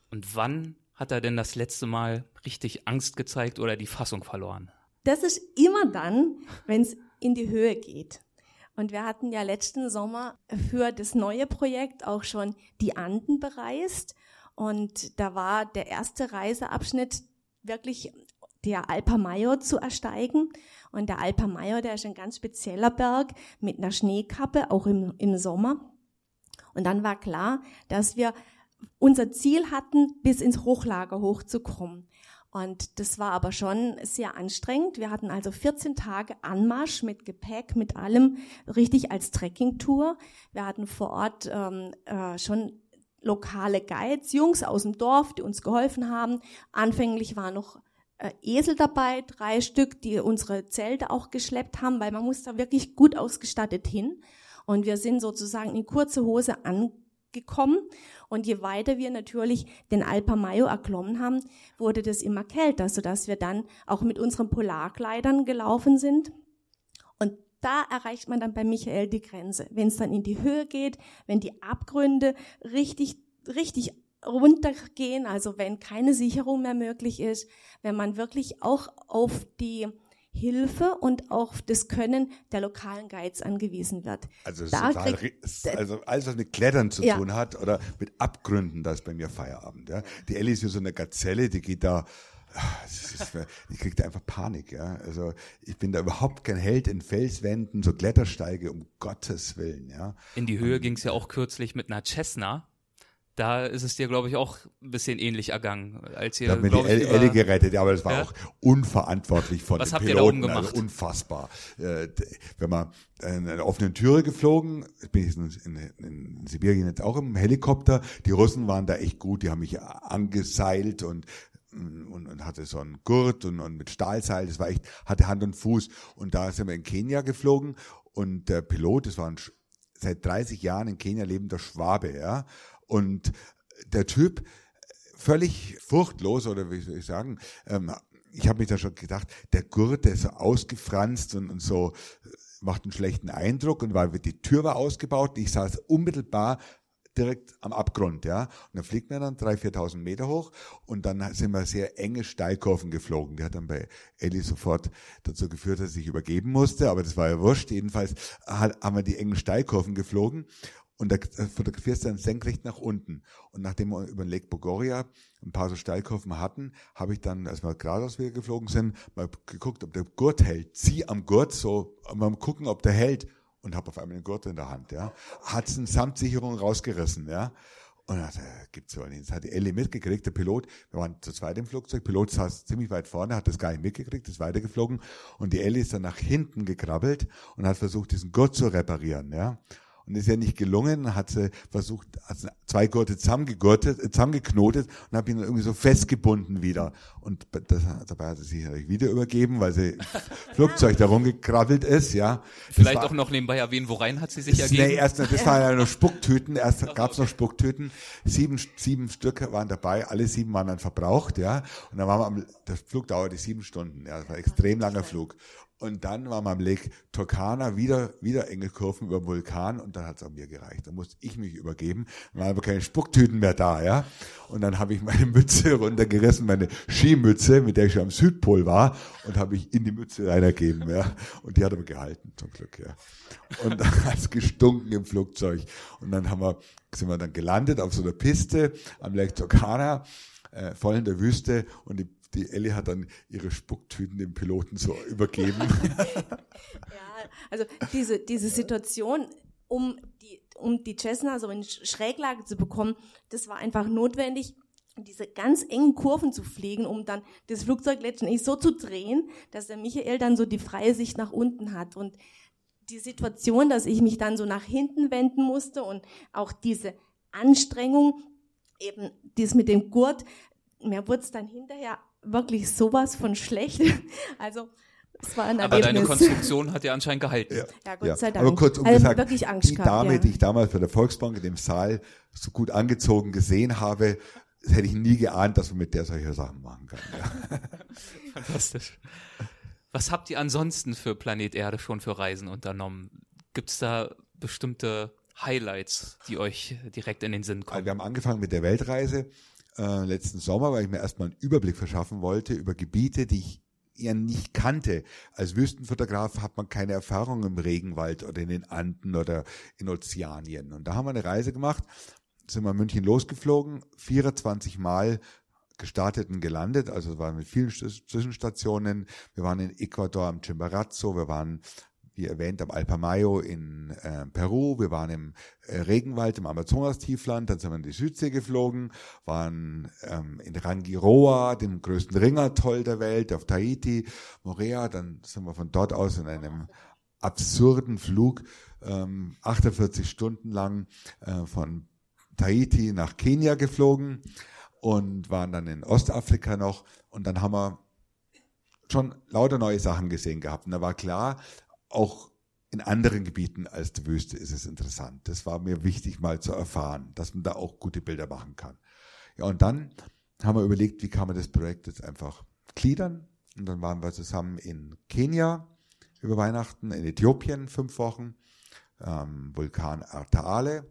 Und wann hat er denn das letzte Mal richtig Angst gezeigt oder die Fassung verloren? Das ist immer dann, wenn es in die Höhe geht. Und wir hatten ja letzten Sommer für das neue Projekt auch schon die Anden bereist. Und da war der erste Reiseabschnitt wirklich der Alpa Mayo zu ersteigen. Und der Alpa Mayo, der ist ein ganz spezieller Berg mit einer Schneekappe, auch im, im Sommer. Und dann war klar, dass wir unser Ziel hatten, bis ins Hochlager hochzukommen. Und das war aber schon sehr anstrengend. Wir hatten also 14 Tage Anmarsch mit Gepäck, mit allem, richtig als Trekkingtour. Wir hatten vor Ort ähm, äh, schon lokale Guides, Jungs aus dem Dorf, die uns geholfen haben. Anfänglich war noch Esel dabei, drei Stück, die unsere Zelte auch geschleppt haben, weil man muss da wirklich gut ausgestattet hin. Und wir sind sozusagen in kurze Hose angekommen und je weiter wir natürlich den Alpa Mayo erklommen haben, wurde das immer kälter, sodass wir dann auch mit unseren Polarkleidern gelaufen sind. Und da erreicht man dann bei Michael die Grenze. Wenn es dann in die Höhe geht, wenn die Abgründe richtig, richtig runtergehen, also wenn keine Sicherung mehr möglich ist, wenn man wirklich auch auf die Hilfe und auch das Können der lokalen Guides angewiesen wird. Also, total, kriegt, also alles, was mit Klettern zu ja. tun hat oder mit Abgründen, das ist bei mir Feierabend. Ja. Die Ellie ist wie so eine Gazelle, die geht da ist, ich krieg da einfach Panik, ja. Also ich bin da überhaupt kein Held in Felswänden, so Klettersteige, um Gottes Willen, ja. In die Höhe ging es ja auch kürzlich mit einer Cessna da ist es dir, glaube ich, auch ein bisschen ähnlich ergangen, als ihr. Da hat mir die Elle gerettet, ja, aber das war ja? auch unverantwortlich von Was den habt Piloten, ihr da oben gemacht? Also unfassbar. Äh, wenn man in einer offenen Türe geflogen, bin ich in, in, in, Sibirien jetzt auch im Helikopter. Die Russen waren da echt gut, die haben mich angeseilt und und, und hatte so einen Gurt und, und mit Stahlseil, das war echt, hatte Hand und Fuß. Und da sind wir in Kenia geflogen und der Pilot, das war ein seit 30 Jahren in Kenia lebender Schwabe, ja, und der Typ, völlig furchtlos, oder wie soll ich sagen, ähm, ich habe mich da schon gedacht, der Gurt, der ist so ausgefranst und, und so äh, macht einen schlechten Eindruck und weil die Tür war ausgebaut, ich saß unmittelbar direkt am Abgrund, ja. Und dann fliegt man dann 3.000, 4.000 Meter hoch und dann sind wir sehr enge Steilkurven geflogen. Die hat dann bei Ellie sofort dazu geführt, dass ich übergeben musste, aber das war ja wurscht. Jedenfalls haben wir die engen Steilkurven geflogen und da fotografierst du dann senkrecht nach unten. Und nachdem wir über den Lake Bogoria ein paar so Steilkurven hatten, habe ich dann, als wir geradeaus wieder geflogen sind, mal geguckt, ob der Gurt hält. Zieh am Gurt so, mal gucken, ob der hält. Und habe auf einmal den Gurt in der Hand, ja. Hat eine Samtsicherung rausgerissen, ja. Und dann dachte, gibt's wohl nicht. Das hat die Ellie mitgekriegt, der Pilot. Wir waren zu zweit im Flugzeug. Pilot saß ziemlich weit vorne, hat das gar nicht mitgekriegt, ist weitergeflogen. Und die Ellie ist dann nach hinten gekrabbelt und hat versucht, diesen Gurt zu reparieren, ja und ist ja nicht gelungen, hat sie versucht, hat zwei Gurte zusammengegurtet, zusammengeknotet und habe ihn dann irgendwie so festgebunden wieder. Und das, dabei hat sie sich wieder übergeben, weil sie im Flugzeug da rumgekrabbelt ist, ja. Vielleicht war, auch noch nebenbei erwähnen, worein hat sie sich ergeben? Nee, erst, das waren ja noch Spucktüten, erst gab's noch Spucktüten, sieben, sieben Stück waren dabei, alle sieben waren dann verbraucht, ja. Und dann waren wir am, der Flug dauerte sieben Stunden, ja, das war ein extrem langer Flug. Und dann war am Lake Turkana wieder, wieder enge Kurven über Vulkan und dann hat es auch mir gereicht. Dann musste ich mich übergeben. Dann waren aber keine Spucktüten mehr da, ja. Und dann habe ich meine Mütze runtergerissen, meine Skimütze, mit der ich schon am Südpol war, und habe ich in die Mütze reingegeben, ja. Und die hat aber gehalten, zum Glück, ja. Und dann hat es gestunken im Flugzeug. Und dann haben wir, sind wir dann gelandet auf so einer Piste am Lake Turkana, äh, voll in der Wüste und die die Ellie hat dann ihre Spucktüten dem Piloten so übergeben. ja, also diese, diese Situation, um die, um die Cessna so in Schräglage zu bekommen, das war einfach notwendig, diese ganz engen Kurven zu fliegen, um dann das Flugzeug letztendlich so zu drehen, dass der Michael dann so die freie Sicht nach unten hat. Und die Situation, dass ich mich dann so nach hinten wenden musste und auch diese Anstrengung, eben dies mit dem Gurt, mir wurde es dann hinterher wirklich sowas von schlecht. Also es war ein Aber Erlebnis. deine Konstruktion hat ja anscheinend gehalten. Ja. Ja, Gott Ja, sei Dank. Aber kurz um also gesagt, wirklich Angst die gehabt, Dame, ja. die ich damals bei der Volksbank in dem Saal so gut angezogen gesehen habe, das hätte ich nie geahnt, dass man mit der solche Sachen machen kann. Ja. Fantastisch. Was habt ihr ansonsten für Planet Erde schon für Reisen unternommen? Gibt's da bestimmte Highlights, die euch direkt in den Sinn Also kommen? wir haben angefangen mit der Weltreise äh, letzten Sommer, weil ich mir erstmal einen Überblick verschaffen wollte über Gebiete, die ich eher nicht kannte. Als Wüstenfotograf hat man keine Erfahrung im Regenwald oder in den Anden oder in Ozeanien. Und da haben wir eine Reise gemacht, sind wir in München losgeflogen, 24 Mal gestartet und gelandet, also es waren mit vielen Zwisch- Zwischenstationen. Wir waren in Ecuador am Chimborazo, wir waren wie erwähnt, am Alpamayo in äh, Peru, wir waren im äh, Regenwald im Amazonastiefland, dann sind wir in die Südsee geflogen, waren ähm, in Rangiroa, dem größten Ringatoll der Welt, auf Tahiti, Morea, dann sind wir von dort aus in einem absurden Flug, ähm, 48 Stunden lang äh, von Tahiti nach Kenia geflogen und waren dann in Ostafrika noch. Und dann haben wir schon lauter neue Sachen gesehen gehabt. Und da war klar, auch in anderen Gebieten als die Wüste ist es interessant. Das war mir wichtig mal zu erfahren, dass man da auch gute Bilder machen kann. Ja, und dann haben wir überlegt, wie kann man das Projekt jetzt einfach gliedern. Und dann waren wir zusammen in Kenia über Weihnachten, in Äthiopien fünf Wochen, ähm, Vulkan Artaale.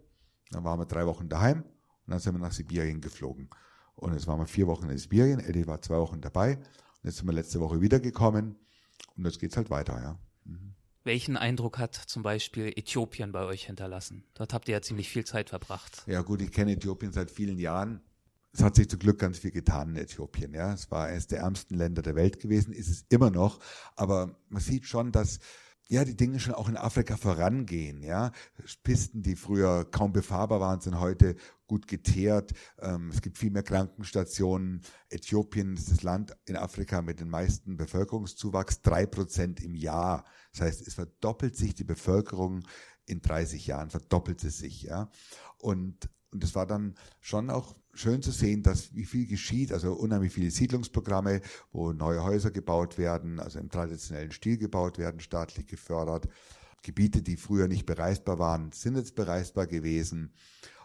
Dann waren wir drei Wochen daheim und dann sind wir nach Sibirien geflogen. Und jetzt waren wir vier Wochen in Sibirien, Eddie war zwei Wochen dabei. Und jetzt sind wir letzte Woche wiedergekommen und jetzt geht's halt weiter, ja. Welchen Eindruck hat zum Beispiel Äthiopien bei euch hinterlassen? Dort habt ihr ja ziemlich viel Zeit verbracht. Ja gut, ich kenne Äthiopien seit vielen Jahren. Es hat sich zum Glück ganz viel getan in Äthiopien. Ja, es war eines der ärmsten Länder der Welt gewesen, ist es immer noch. Aber man sieht schon, dass ja die Dinge schon auch in Afrika vorangehen. Ja, Pisten, die früher kaum befahrbar waren, sind heute gut geteert. Ähm, es gibt viel mehr Krankenstationen. Äthiopien ist das Land in Afrika mit den meisten Bevölkerungszuwachs, drei Prozent im Jahr. Das heißt, es verdoppelt sich die Bevölkerung in 30 Jahren, verdoppelt es sich. Ja, und und es war dann schon auch schön zu sehen, dass wie viel geschieht, also unheimlich viele Siedlungsprogramme, wo neue Häuser gebaut werden, also im traditionellen Stil gebaut werden, staatlich gefördert. Gebiete, die früher nicht bereisbar waren, sind jetzt bereisbar gewesen.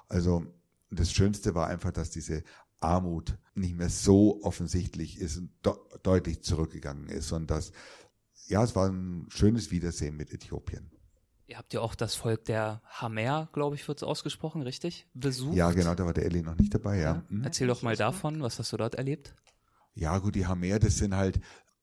Also das Schönste war einfach, dass diese Armut nicht mehr so offensichtlich ist und de deutlich zurückgegangen ist und dass ja, es war ein schönes Wiedersehen mit Äthiopien. Ihr habt ja auch das Volk der Hamer, glaube ich, wird es ausgesprochen, richtig? Besucht. Ja, genau, da war der Ellie noch nicht dabei, ja. Mhm. Erzähl doch mal davon, was hast du dort erlebt? Ja, gut, die Hamer, das sind halt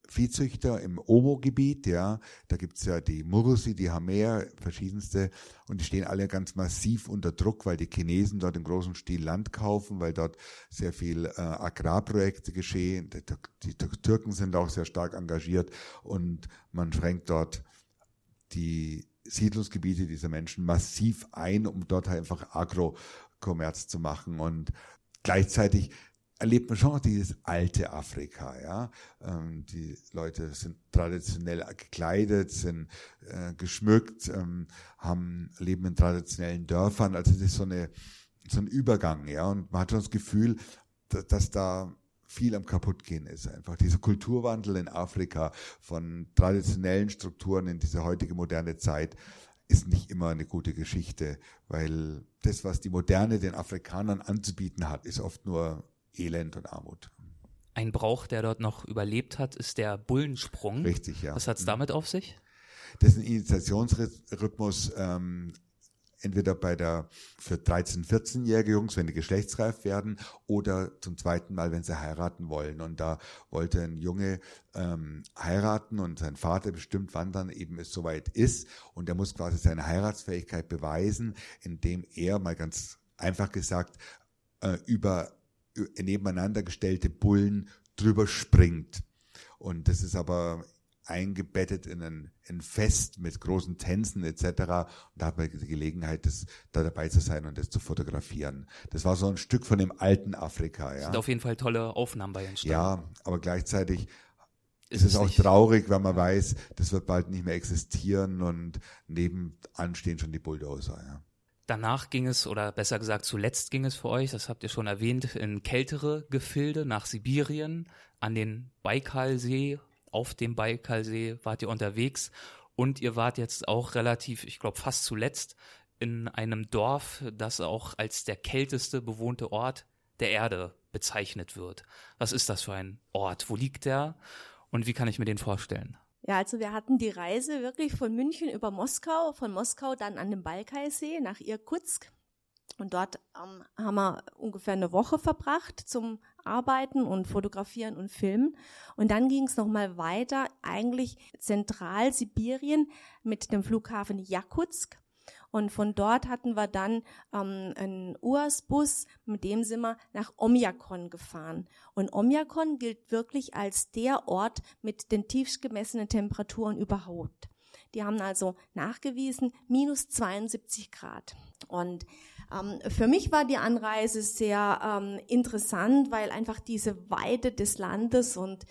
Viehzüchter im Omo-Gebiet, ja. Da gibt's ja die Murusi, die Hamer, verschiedenste, und die stehen alle ganz massiv unter Druck, weil die Chinesen dort im großen Stil Land kaufen, weil dort sehr viel äh, Agrarprojekte geschehen. Die, die, die Türken sind auch sehr stark engagiert und man schränkt dort die Siedlungsgebiete dieser Menschen massiv ein, um dort halt einfach Agrokommerz zu machen und gleichzeitig erlebt man schon noch dieses alte Afrika, ja. Ähm, die Leute sind traditionell gekleidet, sind äh, geschmückt, ähm, haben, leben in traditionellen Dörfern, also das ist so eine, so ein Übergang, ja. Und man hat schon das Gefühl, dass, dass da viel am kaputtgehen ist einfach. Dieser Kulturwandel in Afrika von traditionellen Strukturen in diese heutige moderne Zeit ist nicht immer eine gute Geschichte, weil das, was die Moderne den Afrikanern anzubieten hat, ist oft nur Elend und Armut. Ein Brauch, der dort noch überlebt hat, ist der Bullensprung. Richtig, ja. Was hat's damit auf sich? Das ist ein Initiationsrhythmus, ähm, entweder bei der für 13-, 14-jährige Jungs, wenn die geschlechtsreif werden, oder zum zweiten Mal, wenn sie heiraten wollen. Und da wollte ein Junge ähm, heiraten und sein Vater bestimmt, wann dann eben es soweit ist. Und er muss quasi seine Heiratsfähigkeit beweisen, indem er, mal ganz einfach gesagt, äh, über äh, nebeneinander gestellte Bullen drüber springt. Und das ist aber eingebettet in ein, ein Fest mit großen Tänzen etc. Und da hat man die Gelegenheit, das, da dabei zu sein und das zu fotografieren. Das war so ein Stück von dem alten Afrika. Ja. Sind auf jeden Fall tolle Aufnahmen bei entstanden. Ja, aber gleichzeitig Ist ist es es auch nicht- traurig, wenn man weiß, das wird bald nicht mehr existieren und nebenan stehen schon die Bulldozer. Ja. Danach ging es, oder besser gesagt zuletzt ging es für euch, das habt ihr schon erwähnt, in kältere Gefilde nach Sibirien, an den Baikalsee, auf dem Baikalsee wart ihr unterwegs und ihr wart jetzt auch relativ, ich glaube fast zuletzt, in einem Dorf, das auch als der kälteste bewohnte Ort der Erde bezeichnet wird. Was ist das für ein Ort? Wo liegt der? Und wie kann ich mir den vorstellen? Ja, also wir hatten die Reise wirklich von München über Moskau, von Moskau dann an den Balkaisee nach Irkutsk. Und dort ähm, haben wir ungefähr eine Woche verbracht zum Arbeiten und Fotografieren und Filmen. Und dann ging es nochmal weiter, eigentlich Zentralsibirien mit dem Flughafen Jakutsk. Und von dort hatten wir dann ähm, einen UAS-Bus, mit dem sind wir nach Omjakon gefahren. Und Omjakon gilt wirklich als der Ort mit den tiefst gemessenen Temperaturen überhaupt. Die haben also nachgewiesen minus 72 Grad. Und für mich war die Anreise sehr ähm, interessant, weil einfach diese Weite des Landes und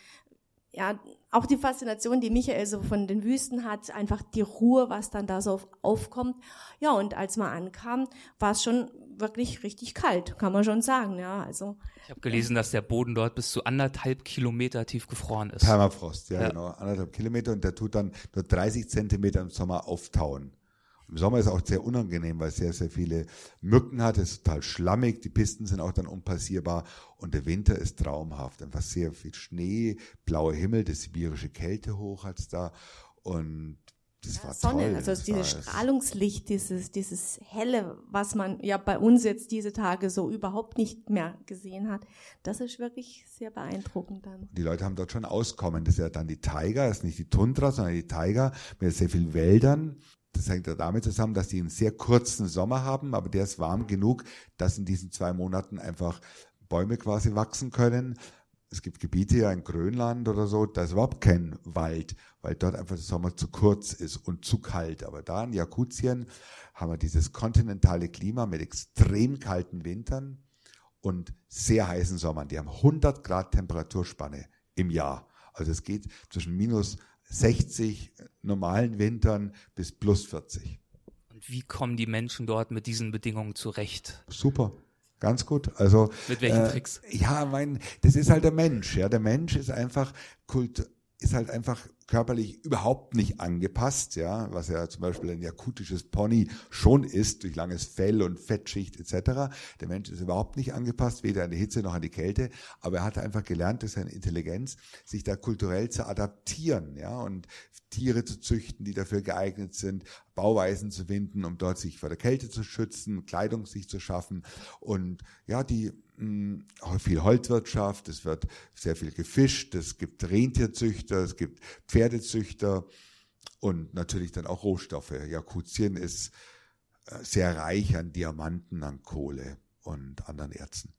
ja, auch die Faszination, die Michael so von den Wüsten hat, einfach die Ruhe, was dann da so aufkommt. Ja, und als man ankam, war es schon wirklich richtig kalt, kann man schon sagen, ja, also. Ich habe gelesen, dass der Boden dort bis zu anderthalb Kilometer tief gefroren ist. Permafrost, ja, Ja. genau, anderthalb Kilometer und der tut dann nur 30 Zentimeter im Sommer auftauen. Im Sommer ist es auch sehr unangenehm, weil es sehr, sehr viele Mücken hat, es ist total schlammig, die Pisten sind auch dann unpassierbar und der Winter ist traumhaft. Einfach sehr viel Schnee, blauer Himmel, die sibirische Kälte hoch hat's da und das war Sonne, toll. also Das dieses Strahlungslicht, dieses, dieses helle, was man ja bei uns jetzt diese Tage so überhaupt nicht mehr gesehen hat, das ist wirklich sehr beeindruckend dann. Die Leute haben dort schon Auskommen. Das ist ja dann die Taiga, das ist nicht die Tundra, sondern die Taiga mit sehr vielen Wäldern. Das hängt ja damit zusammen, dass die einen sehr kurzen Sommer haben, aber der ist warm genug, dass in diesen zwei Monaten einfach Bäume quasi wachsen können. Es gibt Gebiete ja in Grönland oder so, da ist überhaupt kein Wald, weil dort einfach der Sommer zu kurz ist und zu kalt. Aber da in Jakutien haben wir dieses kontinentale Klima mit extrem kalten Wintern und sehr heißen Sommern. Die haben 100 Grad Temperaturspanne im Jahr. Also es geht zwischen minus 60 normalen Wintern bis plus 40. Und wie kommen die Menschen dort mit diesen Bedingungen zurecht? Super. Ganz gut. Also Mit welchen Tricks? Ja, mein, das ist halt der Mensch. Ja, der Mensch ist einfach Kult, ist halt einfach körperlich überhaupt nicht angepasst. Ja, was ja zum Beispiel ein jakutisches Pony schon ist durch langes Fell und Fettschicht etc. Der Mensch ist überhaupt nicht angepasst, weder an die Hitze noch an die Kälte. Aber er hat einfach gelernt durch seine Intelligenz, sich da kulturell zu adaptieren. Ja, und Tiere zu züchten, die dafür geeignet sind, Bauweisen zu finden, um dort sich vor der Kälte zu schützen, Kleidung sich zu schaffen und ja, die viel Holzwirtschaft, es wird sehr viel gefischt, es gibt Rentierzüchter, es gibt Pferdezüchter und natürlich dann auch Rohstoffe. Jakutien ist äh, sehr reich an Diamanten, an Kohle und anderen Erzen.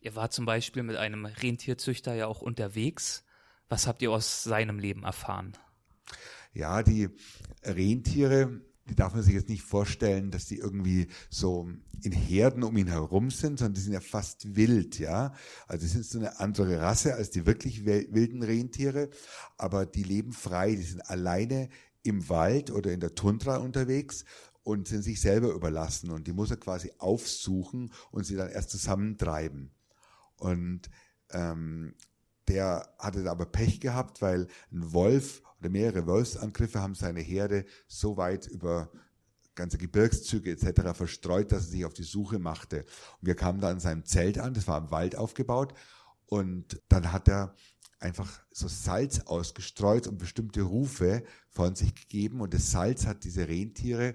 Ihr wart zum Beispiel mit einem Rentierzüchter ja auch unterwegs. Was habt ihr aus seinem Leben erfahren? Ja, die Rentiere, die darf man sich jetzt nicht vorstellen, dass die irgendwie so in Herden um ihn herum sind, sondern die sind ja fast wild, ja. Also die sind so eine andere Rasse als die wirklich wilden Rentiere, aber die leben frei, die sind alleine im Wald oder in der Tundra unterwegs und sind sich selber überlassen und die muss er quasi aufsuchen und sie dann erst zusammentreiben. Und ähm, der hatte aber Pech gehabt, weil ein Wolf oder mehrere Wolfsangriffe haben seine Herde so weit über ganze Gebirgszüge etc. verstreut, dass er sich auf die Suche machte. Und wir kamen da an seinem Zelt an, das war im Wald aufgebaut. Und dann hat er einfach so Salz ausgestreut und bestimmte Rufe von sich gegeben. Und das Salz hat diese Rentiere,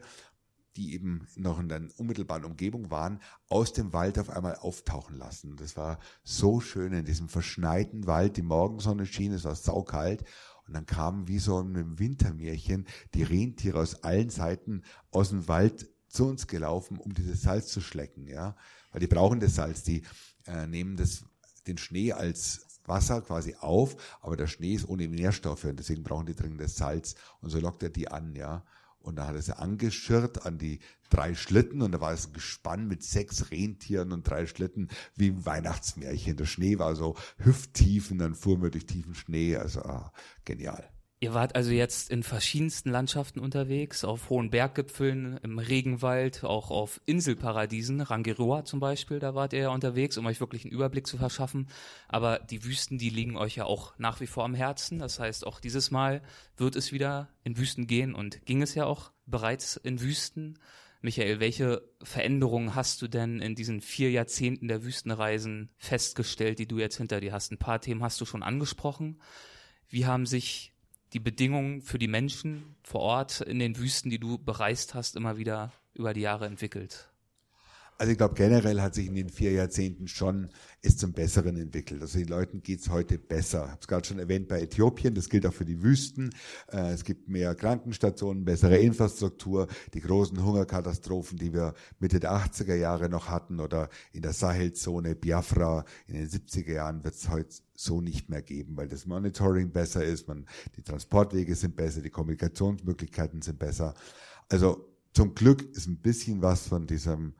die eben noch in der unmittelbaren Umgebung waren, aus dem Wald auf einmal auftauchen lassen. Das war so schön in diesem verschneiten Wald. Die Morgensonne schien, es war saukalt. Und dann kamen wie so ein Wintermärchen die Rentiere aus allen Seiten aus dem Wald zu uns gelaufen, um dieses Salz zu schlecken, ja. Weil die brauchen das Salz, die äh, nehmen das, den Schnee als Wasser quasi auf, aber der Schnee ist ohne Nährstoffe und deswegen brauchen die dringend das Salz und so lockt er die an, ja. Und da hat er sie angeschirrt an die drei Schlitten und da war es ein Gespann mit sechs Rentieren und drei Schlitten wie im Weihnachtsmärchen. Der Schnee war so hüfttief und dann fuhren wir durch tiefen Schnee, also ah, genial. Ihr wart also jetzt in verschiedensten Landschaften unterwegs, auf hohen Berggipfeln, im Regenwald, auch auf Inselparadiesen, Rangiroa zum Beispiel, da wart ihr ja unterwegs, um euch wirklich einen Überblick zu verschaffen. Aber die Wüsten, die liegen euch ja auch nach wie vor am Herzen. Das heißt, auch dieses Mal wird es wieder in Wüsten gehen und ging es ja auch bereits in Wüsten. Michael, welche Veränderungen hast du denn in diesen vier Jahrzehnten der Wüstenreisen festgestellt, die du jetzt hinter dir hast? Ein paar Themen hast du schon angesprochen. Wie haben sich die Bedingungen für die Menschen vor Ort in den Wüsten, die du bereist hast, immer wieder über die Jahre entwickelt? Also ich glaube, generell hat sich in den vier Jahrzehnten schon ist zum Besseren entwickelt. Also den Leuten geht's heute besser. Ich habe es gerade schon erwähnt bei Äthiopien, das gilt auch für die Wüsten. Äh, es gibt mehr Krankenstationen, bessere Infrastruktur. Die großen Hungerkatastrophen, die wir Mitte der 80er Jahre noch hatten oder in der Sahelzone, Biafra in den 70er Jahren, wird es heute so nicht mehr geben, weil das Monitoring besser ist, man, die Transportwege sind besser, die Kommunikationsmöglichkeiten sind besser. Also zum Glück ist ein bisschen was von diesem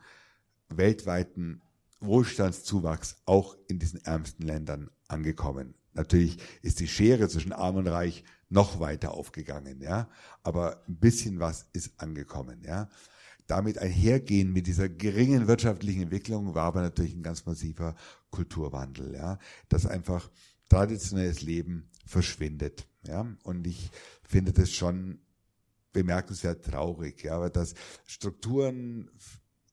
weltweiten Wohlstandszuwachs auch in diesen ärmsten Ländern angekommen. Natürlich ist die Schere zwischen Arm und Reich noch weiter aufgegangen, ja, aber ein bisschen was ist angekommen, ja. Damit einhergehen mit dieser geringen wirtschaftlichen Entwicklung war aber natürlich ein ganz massiver Kulturwandel, ja, dass einfach traditionelles Leben verschwindet, ja. Und ich finde das schon bemerkenswert traurig, ja, aber dass Strukturen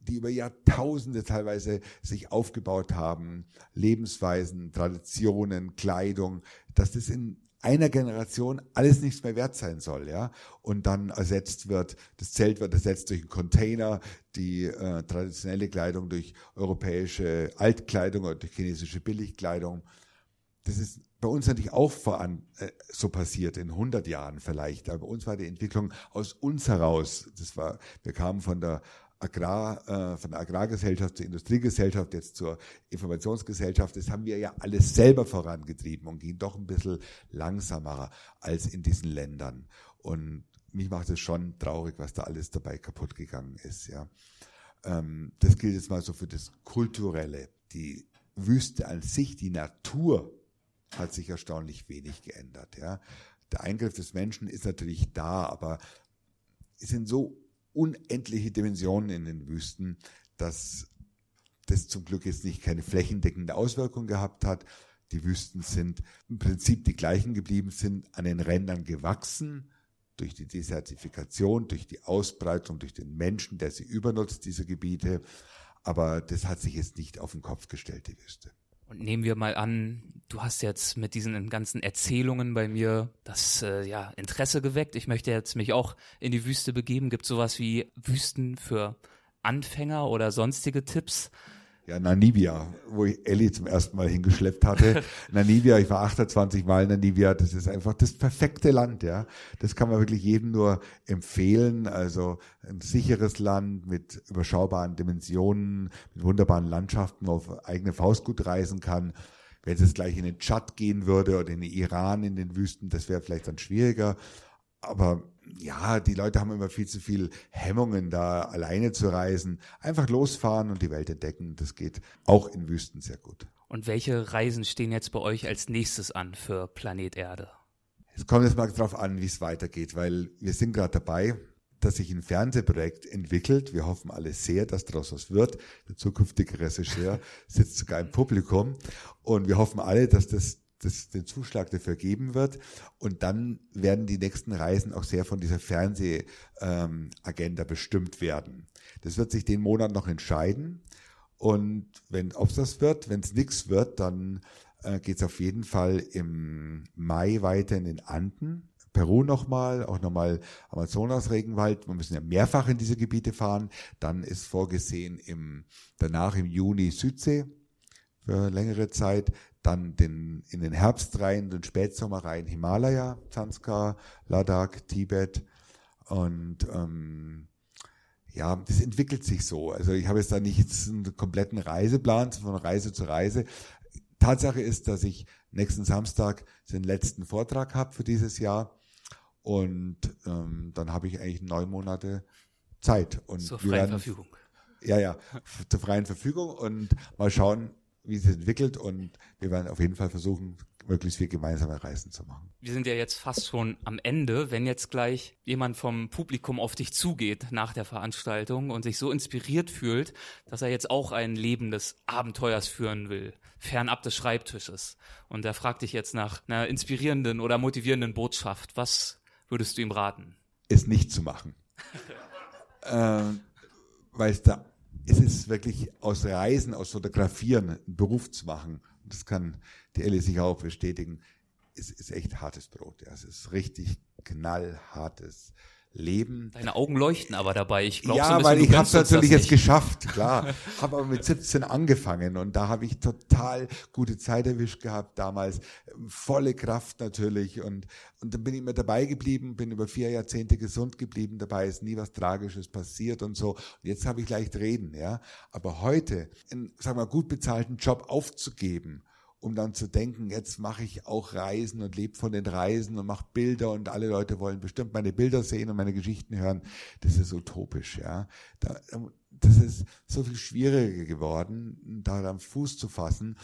die über Jahrtausende teilweise sich aufgebaut haben, Lebensweisen, Traditionen, Kleidung, dass das in einer Generation alles nichts mehr wert sein soll, ja, und dann ersetzt wird, das Zelt wird ersetzt durch einen Container, die äh, traditionelle Kleidung durch europäische Altkleidung oder durch chinesische Billigkleidung. Das ist bei uns natürlich auch voran äh, so passiert in 100 Jahren vielleicht, aber bei uns war die Entwicklung aus uns heraus. Das war, wir kamen von der Agrar, äh, von der Agrargesellschaft zur Industriegesellschaft, jetzt zur Informationsgesellschaft, das haben wir ja alles selber vorangetrieben und ging doch ein bisschen langsamer als in diesen Ländern. Und mich macht es schon traurig, was da alles dabei kaputt gegangen ist, ja. Ähm, das gilt jetzt mal so für das Kulturelle. Die Wüste an sich, die Natur hat sich erstaunlich wenig geändert, ja. Der Eingriff des Menschen ist natürlich da, aber es sind so unendliche Dimensionen in den Wüsten, dass das zum Glück jetzt nicht keine flächendeckende Auswirkung gehabt hat. Die Wüsten sind im Prinzip die gleichen geblieben, sind an den Rändern gewachsen durch die Desertifikation, durch die Ausbreitung, durch den Menschen, der sie übernutzt, diese Gebiete. Aber das hat sich jetzt nicht auf den Kopf gestellt, die Wüste. Und nehmen wir mal an, du hast jetzt mit diesen ganzen Erzählungen bei mir das äh, ja, Interesse geweckt. Ich möchte jetzt mich auch in die Wüste begeben. Gibt sowas wie Wüsten für Anfänger oder sonstige Tipps? Ja, Namibia, wo ich Ellie zum ersten Mal hingeschleppt hatte. Namibia, ich war 28 Mal in Namibia, das ist einfach das perfekte Land, ja. Das kann man wirklich jedem nur empfehlen. Also ein sicheres Land mit überschaubaren Dimensionen, mit wunderbaren Landschaften, wo man auf eigene Faust gut reisen kann. Wenn es jetzt gleich in den Tschad gehen würde oder in den Iran, in den Wüsten, das wäre vielleicht dann schwieriger. Aber ja, die Leute haben immer viel zu viel Hemmungen, da alleine zu reisen. Einfach losfahren und die Welt entdecken. Das geht auch in Wüsten sehr gut. Und welche Reisen stehen jetzt bei euch als nächstes an für Planet Erde? Es kommt jetzt mal darauf an, wie es weitergeht, weil wir sind gerade dabei, dass sich ein Fernsehprojekt entwickelt. Wir hoffen alle sehr, dass daraus was wird. Der zukünftige Regisseur sitzt sogar im Publikum. Und wir hoffen alle, dass das das, den Zuschlag dafür geben wird. Und dann werden die nächsten Reisen auch sehr von dieser Fernsehagenda ähm, bestimmt werden. Das wird sich den Monat noch entscheiden. Und wenn, ob das wird, wenn es nichts wird, dann äh, geht es auf jeden Fall im Mai weiter in den Anden. Peru nochmal, auch nochmal Amazonas-Regenwald. Wir müssen ja mehrfach in diese Gebiete fahren. Dann ist vorgesehen im, danach im Juni Südsee für längere Zeit. Dann den, in den Herbst rein, den Spätsommer rein Himalaya, Zanskar, Ladakh, Tibet. Und ähm, ja, das entwickelt sich so. Also ich habe jetzt da nicht jetzt einen kompletten Reiseplan von Reise zu Reise. Tatsache ist, dass ich nächsten Samstag den letzten Vortrag habe für dieses Jahr und ähm, dann habe ich eigentlich neun Monate Zeit. Und zur freien werden, Verfügung. Ja, ja, zur freien Verfügung und mal schauen, wie es sich entwickelt und wir werden auf jeden Fall versuchen, möglichst viel gemeinsame Reisen zu machen. Wir sind ja jetzt fast schon am Ende. Wenn jetzt gleich jemand vom Publikum auf dich zugeht nach der Veranstaltung und sich so inspiriert fühlt, dass er jetzt auch ein Leben des Abenteuers führen will, fernab des Schreibtisches, und er fragt dich jetzt nach einer inspirierenden oder motivierenden Botschaft, was würdest du ihm raten? Es nicht zu machen. äh, weil es da es ist wirklich aus Reisen, aus Fotografieren einen Beruf zu machen. Das kann die Ellie sich auch bestätigen. Es ist echt hartes Brot. Ja. Es ist richtig knallhartes Leben. Deine Augen leuchten aber dabei. Ich glaube, ja, so weil ich habe es natürlich jetzt geschafft, klar. habe aber mit 17 angefangen und da habe ich total gute Zeit erwischt gehabt damals, volle Kraft natürlich und und dann bin ich immer dabei geblieben, bin über vier Jahrzehnte gesund geblieben, dabei ist nie was Tragisches passiert und so. Und jetzt habe ich leicht reden, ja. Aber heute, einen, sagen wir, gut bezahlten Job aufzugeben um dann zu denken, jetzt mache ich auch Reisen und lebe von den Reisen und mache Bilder und alle Leute wollen bestimmt meine Bilder sehen und meine Geschichten hören. Das ist utopisch, ja. Da, das ist so viel schwieriger geworden, da am Fuß zu fassen.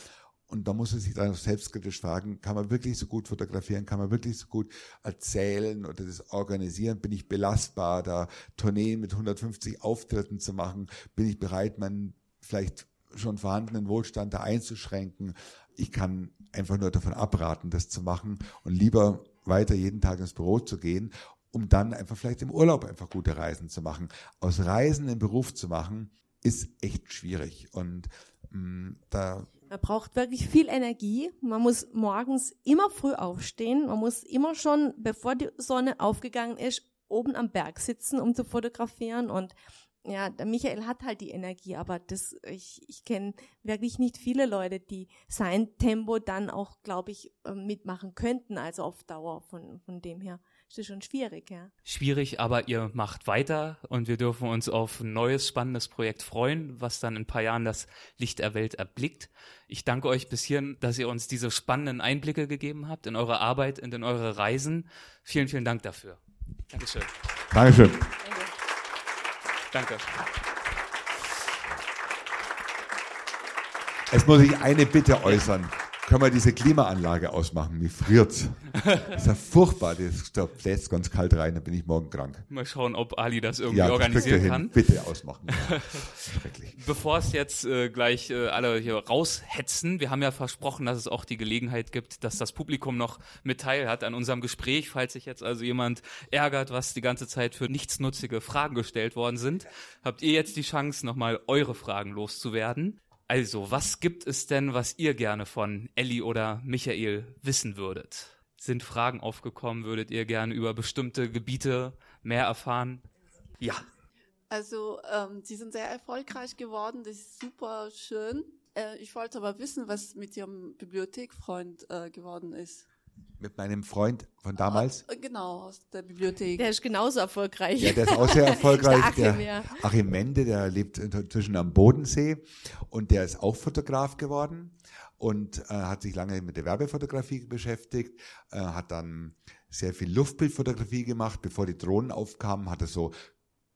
Und da muss man sich dann auch selbstkritisch fragen, kann man wirklich so gut fotografieren, kann man wirklich so gut erzählen oder das organisieren? Bin ich belastbar, da Tourneen mit 150 Auftritten zu machen? Bin ich bereit, meinen vielleicht schon vorhandenen Wohlstand da einzuschränken? Ich kann einfach nur davon abraten, das zu machen und lieber weiter jeden Tag ins Büro zu gehen, um dann einfach vielleicht im Urlaub einfach gute Reisen zu machen. Aus Reisen einen Beruf zu machen, ist echt schwierig und mh, mm, da man braucht wirklich viel Energie. Man muss morgens immer früh aufstehen. Man muss immer schon, bevor die Sonne aufgegangen ist, oben am Berg sitzen, um zu fotografieren. Und ja, der Michael hat halt die Energie, aber das, ich, ich kenne wirklich nicht viele Leute, die sein Tempo dann auch, glaube ich, ähm, mitmachen könnten, also auf Dauer von, von dem her. Ist das schon schwierig, ja. Schwierig, aber ihr macht weiter und wir dürfen uns auf ein neues, spannendes Projekt freuen, was dann in ein paar Jahren das Licht der Welt erblickt. Ich danke euch bis hierhin, dass ihr uns diese spannenden Einblicke gegeben habt in eure Arbeit und in eure Reisen. Vielen, vielen Dank dafür. Dankeschön. Dankeschön. Danke. Jetzt muss ich eine Bitte äußern können wir diese Klimaanlage ausmachen? Mir friert's. Das ist ja furchtbar. Das, da bläst ganz kalt rein, dann bin ich morgen krank. Mal schauen, ob Ali das irgendwie ja, organisieren kann. Bitte ausmachen. Ja. Schrecklich. Bevor es jetzt äh, gleich äh, alle hier raushetzen, wir haben ja versprochen, dass es auch die Gelegenheit gibt, dass das Publikum noch mit teil hat an unserem Gespräch. Falls sich jetzt also jemand ärgert, was die ganze Zeit für nichtsnutzige Fragen gestellt worden sind, habt ihr jetzt die Chance, nochmal eure Fragen loszuwerden. Also, was gibt es denn, was ihr gerne von Elli oder Michael wissen würdet? Sind Fragen aufgekommen? Würdet ihr gerne über bestimmte Gebiete mehr erfahren? Ja. Also, ähm, sie sind sehr erfolgreich geworden. Das ist super schön. Äh, ich wollte aber wissen, was mit ihrem Bibliothekfreund äh, geworden ist mit meinem Freund von damals. Ah, genau, aus der Bibliothek. Der ist genauso erfolgreich. Ja, der ist auch sehr erfolgreich. der, Achim, der ja. Achim Mende, der lebt inzwischen am Bodensee und der ist auch Fotograf geworden und äh, hat sich lange mit der Werbefotografie beschäftigt, äh, hat dann sehr viel Luftbildfotografie gemacht. Bevor die Drohnen aufkamen, hat er so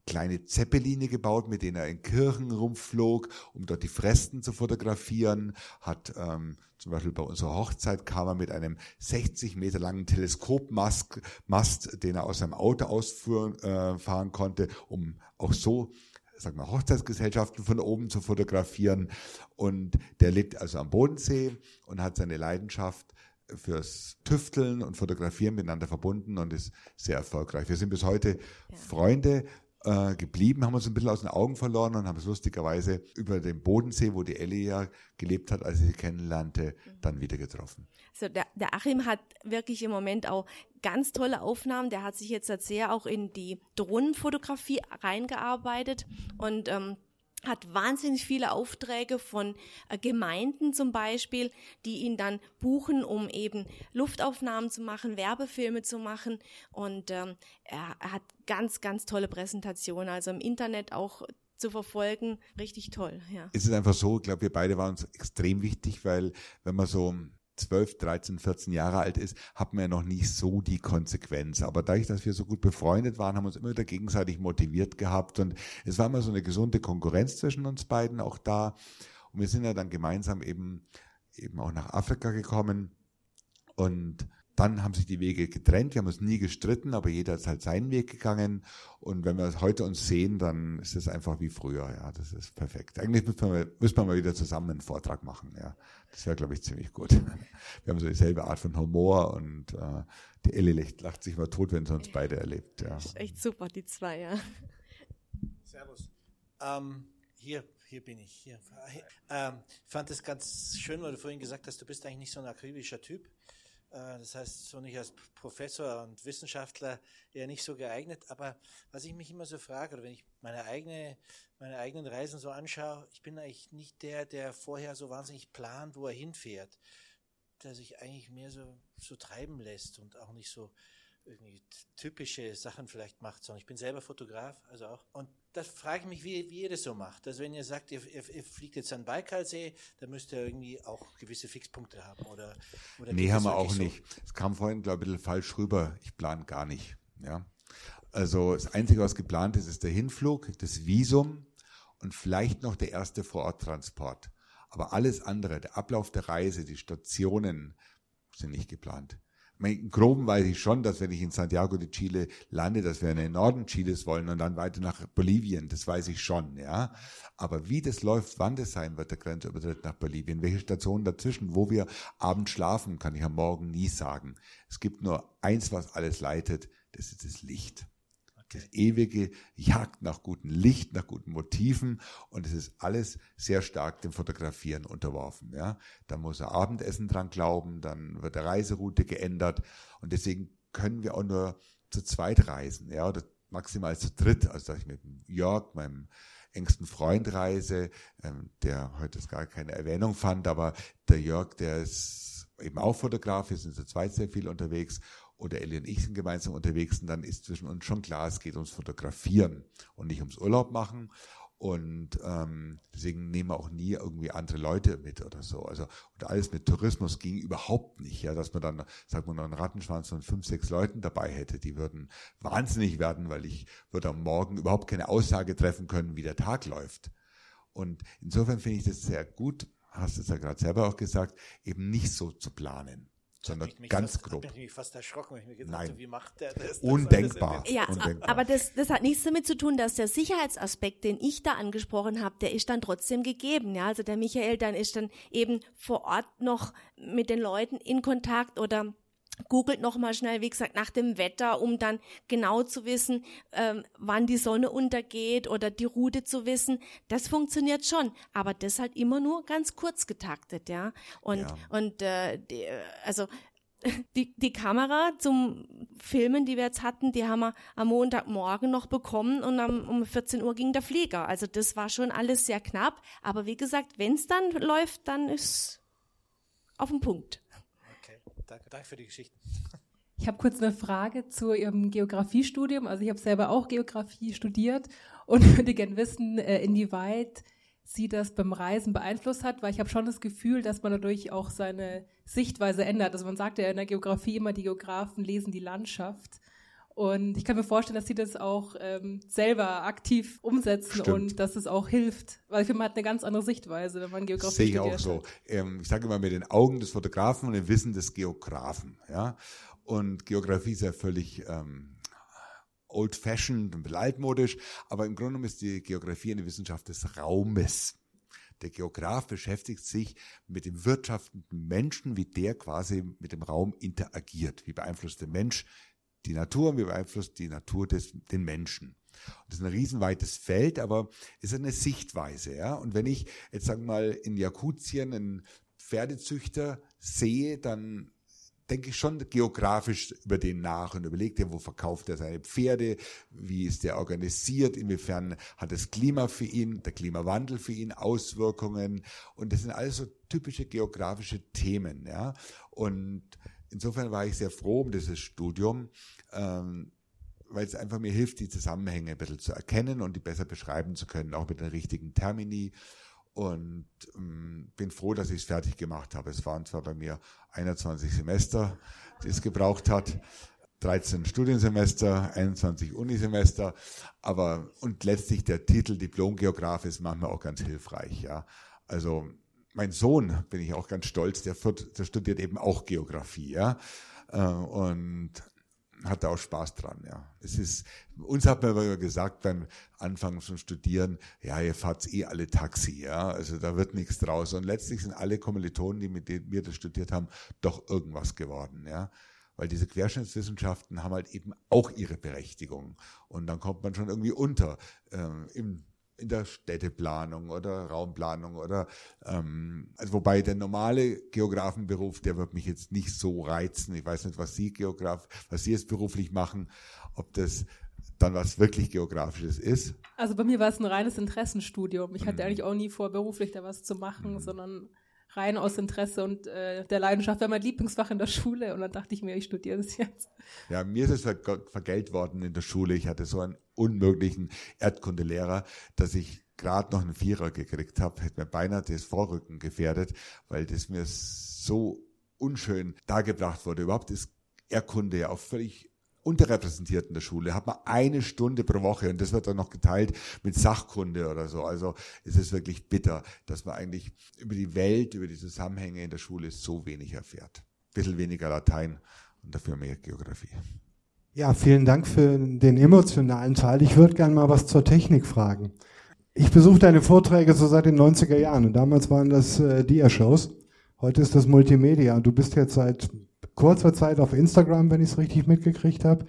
kleine Zeppeline gebaut, mit denen er in Kirchen rumflog, um dort die Fresten zu fotografieren, hat ähm, zum Beispiel bei unserer Hochzeit kam er mit einem 60 Meter langen Teleskopmast, Mast, den er aus seinem Auto ausfahren äh, fahren konnte, um auch so sagen wir, Hochzeitsgesellschaften von oben zu fotografieren. Und der lebt also am Bodensee und hat seine Leidenschaft fürs Tüfteln und Fotografieren miteinander verbunden und ist sehr erfolgreich. Wir sind bis heute ja. Freunde, äh, geblieben, haben uns ein bisschen aus den Augen verloren und haben es lustigerweise über den Bodensee, wo die Ellie ja gelebt hat, als ich sie kennenlernte, dann wieder getroffen. Also der, der Achim hat wirklich im Moment auch ganz tolle Aufnahmen. Der hat sich jetzt sehr auch in die Drohnenfotografie reingearbeitet und ähm, hat wahnsinnig viele Aufträge von äh, Gemeinden zum Beispiel, die ihn dann buchen, um eben Luftaufnahmen zu machen, Werbefilme zu machen. Und ähm, er, hat ganz, ganz tolle Präsentationen, also im Internet auch zu verfolgen, richtig toll. Ja. Es ist einfach so, ich glaube, wir beide waren uns extrem wichtig, weil wenn man so 12, 13, 14 Jahre alt ist, hat man ja noch nicht so die Konsequenz. Aber dadurch, dass wir so gut befreundet waren, haben wir uns immer wieder gegenseitig motiviert gehabt und es war immer so eine gesunde Konkurrenz zwischen uns beiden auch da. Und wir sind ja dann gemeinsam eben, eben auch nach Afrika gekommen und dann haben sich die Wege getrennt. Wir haben uns nie gestritten, aber jeder ist halt seinen Weg gegangen. Und wenn wir heute uns sehen, dann ist es einfach wie früher. Ja, das ist perfekt. Eigentlich müssen wir, müssen wir mal wieder zusammen einen Vortrag machen. Ja, das wäre, glaube ich, ziemlich gut. Wir haben so dieselbe Art von Humor und äh, die Ellie lacht, lacht sich mal tot, wenn sie uns beide erlebt. Ja. Das ist echt super, die zwei, ja. Servus. Ähm, hier, hier bin ich. Hier. Ähm, ich fand es ganz schön, weil du vorhin gesagt hast, du bist eigentlich nicht so ein akribischer Typ. Äh, das heißt, so nicht als Professor und Wissenschaftler eher nicht so geeignet. Aber was ich mich immer so frage, oder wenn ich meine eigene, meine eigenen Reisen so anschaue, ich bin eigentlich nicht der, der vorher so wahnsinnig plant, wo er hinfährt. Der sich eigentlich mehr so, so treiben lässt und auch nicht so irgendwie typische Sachen vielleicht macht, sondern ich bin selber Fotograf, also auch. Und das frage ich mich, wie, wie ihr das so macht. Also wenn ihr sagt, ihr, ihr, ihr fliegt jetzt an Baikalsee, dann müsst ihr irgendwie auch gewisse Fixpunkte haben oder, oder Nee, haben wir auch so? nicht. Es kam vorhin, glaube ich, ein bisschen falsch rüber. Ich plane gar nicht. Ja. Also das Einzige, was geplant ist, ist der Hinflug, das Visum und vielleicht noch der erste Vororttransport. Aber alles andere, der Ablauf der Reise, die Stationen sind nicht geplant. Im Groben weiß ich schon, dass wenn ich in Santiago de Chile lande, dass wir in den Norden Chiles wollen und dann weiter nach Bolivien. Das weiß ich schon, ja. Aber wie das läuft, wann das sein wird, der Grenzübertritt nach Bolivien, welche Stationen dazwischen, wo wir abends schlafen, kann ich am Morgen nie sagen. Es gibt nur eins, was alles leitet, das ist das Licht das ewige Jagd nach gutem Licht, nach guten Motiven. Und es ist alles sehr stark dem Fotografieren unterworfen. Ja, da muss er Abendessen dran glauben, dann wird der Reiseroute geändert. Und deswegen können wir auch nur zu zweit reisen, ja, oder maximal zu dritt, also dass ich mit Jörg, meinem engsten Freund reise, ähm, der heute gar keine Erwähnung fand, aber der Jörg, der ist eben auch Fotograf, wir sind zu zweit sehr viel unterwegs oder Ellie und ich sind gemeinsam unterwegs und dann ist zwischen uns schon klar, es geht ums Fotografieren und nicht ums Urlaub machen. Und ähm, deswegen nehmen wir auch nie irgendwie andere Leute mit oder so. Also und alles mit Tourismus ging überhaupt nicht, ja, dass man dann, sagt man, einen Rattenschwanz von fünf, sechs Leuten dabei hätte. Die würden wahnsinnig werden, weil ich würde am Morgen überhaupt keine Aussage treffen können, wie der Tag läuft. Und insofern finde ich das sehr gut, hast du es ja gerade selber auch gesagt, eben nicht so zu planen sondern ganz fast, grob. Ich mich fast erschrocken, weil ich mir gedacht Nein. habe, wie macht der das? Undenkbar. Ja, Undenkbar. aber das, das hat nichts damit zu tun, dass der Sicherheitsaspekt, den ich da angesprochen habe, der ist dann trotzdem gegeben. Ja, also der Michael dann ist dann eben vor Ort noch mit den Leuten in Kontakt oder googelt noch mal schnell, wie gesagt, nach dem Wetter, um dann genau zu wissen, ähm, wann die Sonne untergeht oder die Route zu wissen. Das funktioniert schon, aber das halt immer nur ganz kurz getaktet, ja. Und Ja. und äh, die, also die, die Kamera zum Filmen, die wir jetzt hatten, die haben wir am Montagmorgen noch bekommen und am, um 14 Uhr ging der Flieger. Also das war schon alles sehr knapp. Aber wie gesagt, wenn es dann läuft, dann ist auf den Punkt. Danke, danke für die Geschichte. Ich habe kurz eine Frage zu Ihrem Geografiestudium. Also ich habe selber auch Geografie studiert und würde gerne wissen, äh, inwieweit Sie das beim Reisen beeinflusst hat, weil ich habe schon das Gefühl, dass man dadurch auch seine Sichtweise ändert. Also man sagt ja in der Geografie immer, die Geografen lesen die Landschaft. Und ich kann mir vorstellen, dass Sie das auch ähm, selber aktiv umsetzen Stimmt. und dass es auch hilft. Weil ich finde, man hat eine ganz andere Sichtweise, wenn man Geografie Sehe ich auch so. Ähm, ich sage immer mit den Augen des Fotografen und dem Wissen des Geografen. Ja? Und Geografie ist ja völlig ähm, old-fashioned und altmodisch, aber im Grunde genommen ist die Geografie eine Wissenschaft des Raumes. Der Geograf beschäftigt sich mit dem wirtschaftenden Menschen, wie der quasi mit dem Raum interagiert. Wie beeinflusst der Mensch die Natur und wie beeinflusst die Natur des, den Menschen. Das ist ein riesenweites Feld, aber es ist eine Sichtweise. Ja? Und wenn ich jetzt sagen wir mal in Jakutien einen Pferdezüchter sehe, dann denke ich schon geografisch über den nach und überlege dir, wo verkauft er seine Pferde, wie ist der organisiert, inwiefern hat das Klima für ihn, der Klimawandel für ihn Auswirkungen und das sind alles so typische geografische Themen, ja. Und insofern war ich sehr froh um dieses Studium, ähm, weil es einfach mir hilft, die Zusammenhänge ein bisschen zu erkennen und die besser beschreiben zu können, auch mit den richtigen Termini und ähm, bin froh, dass ich es fertig gemacht habe. Es waren zwar bei mir 21 Semester, die es gebraucht hat, 13 Studiensemester, 21 Unisemester, aber und letztlich der Titel Diplomgeograf ist manchmal auch ganz hilfreich. Ja, also mein Sohn bin ich auch ganz stolz, der, der studiert eben auch Geografie, ja, äh, und hatte auch Spaß dran, ja. Es ist, uns hat man immer gesagt beim Anfang zum Studieren, ja, ihr fahrt eh alle Taxi, ja, also da wird nichts draus. Und letztlich sind alle Kommilitonen, die mit wir das studiert haben, doch irgendwas geworden, ja. Weil diese Querschnittswissenschaften haben halt eben auch ihre Berechtigung. Und dann kommt man schon irgendwie unter ähm, im in der Städteplanung oder Raumplanung oder ähm, also wobei der normale Geografenberuf, der wird mich jetzt nicht so reizen. Ich weiß nicht, was Sie Geograf, was Sie jetzt beruflich machen, ob das dann was wirklich Geografisches ist. Also bei mir war es ein reines Interessenstudium. Ich hatte mhm. eigentlich auch nie vor, beruflich da was zu machen, mhm. sondern rein aus Interesse und äh, der Leidenschaft war mein Lieblingsfach in der Schule und dann dachte ich mir, ich studiere das jetzt. Ja, mir ist es vergelt worden in der Schule. Ich hatte so einen unmöglichen Erdkundelehrer, dass ich gerade noch einen Vierer gekriegt habe, hätte mir beinahe das Vorrücken gefährdet, weil das mir so unschön dargebracht wurde. Überhaupt ist Erdkunde ja auch völlig unterrepräsentiert in der Schule, hat man eine Stunde pro Woche und das wird dann noch geteilt mit Sachkunde oder so. Also es ist wirklich bitter, dass man eigentlich über die Welt, über die Zusammenhänge in der Schule so wenig erfährt. Ein bisschen weniger Latein und dafür mehr Geografie. Ja, vielen Dank für den emotionalen Teil. Ich würde gerne mal was zur Technik fragen. Ich besuche deine Vorträge so seit den 90er Jahren und damals waren das äh, Dia-Shows. Heute ist das Multimedia du bist jetzt seit kurzer Zeit auf Instagram, wenn ich es richtig mitgekriegt habe.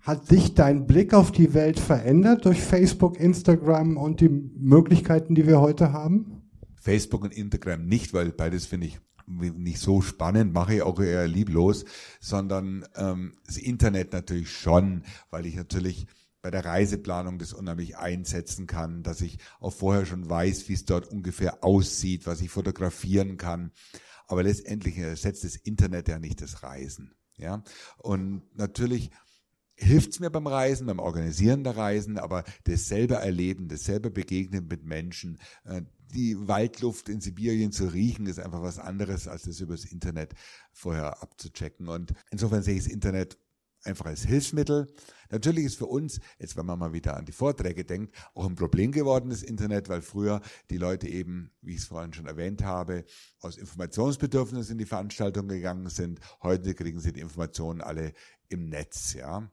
Hat dich dein Blick auf die Welt verändert durch Facebook, Instagram und die Möglichkeiten, die wir heute haben? Facebook und Instagram nicht, weil beides finde ich nicht so spannend, mache ich auch eher lieblos, sondern ähm, das Internet natürlich schon, weil ich natürlich bei der Reiseplanung das unheimlich einsetzen kann, dass ich auch vorher schon weiß, wie es dort ungefähr aussieht, was ich fotografieren kann. Aber letztendlich ersetzt das Internet ja nicht das Reisen. Ja, und natürlich hilft's mir beim Reisen, beim Organisieren der Reisen, aber das selber Erleben, das selber Begegnen mit Menschen, äh, die Waldluft in Sibirien zu riechen, ist einfach was anderes, als das übers Internet vorher abzuchecken. Und insofern sehe ich das Internet einfach als Hilfsmittel. Natürlich ist für uns, jetzt wenn man mal wieder an die Vorträge denkt, auch ein Problem geworden, das Internet, weil früher die Leute eben, wie ich es vorhin schon erwähnt habe, aus Informationsbedürfnis in die Veranstaltung gegangen sind. Heute kriegen sie die Informationen alle im Netz, ja.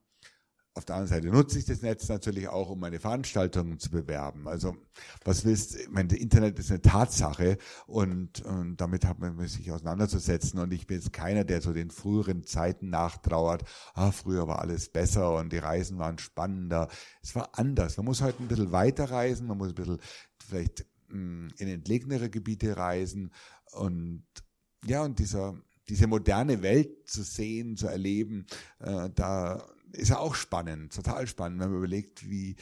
Auf der anderen Seite nutze ich das Netz natürlich auch, um meine Veranstaltungen zu bewerben. Also was willst, ich meine, Internet ist eine Tatsache und, und damit hat man sich auseinanderzusetzen. Und ich bin jetzt keiner, der so den früheren Zeiten nachtrauert. Ah, früher war alles besser und die Reisen waren spannender. Es war anders. Man muss heute ein bisschen weiter reisen, man muss ein bisschen vielleicht mh, hm, in entlegenere Gebiete reisen und ja, und dieser diese moderne Welt zu sehen, zu erleben, äh, da ist ja auch spannend, total spannend, wenn man überlegt, wie,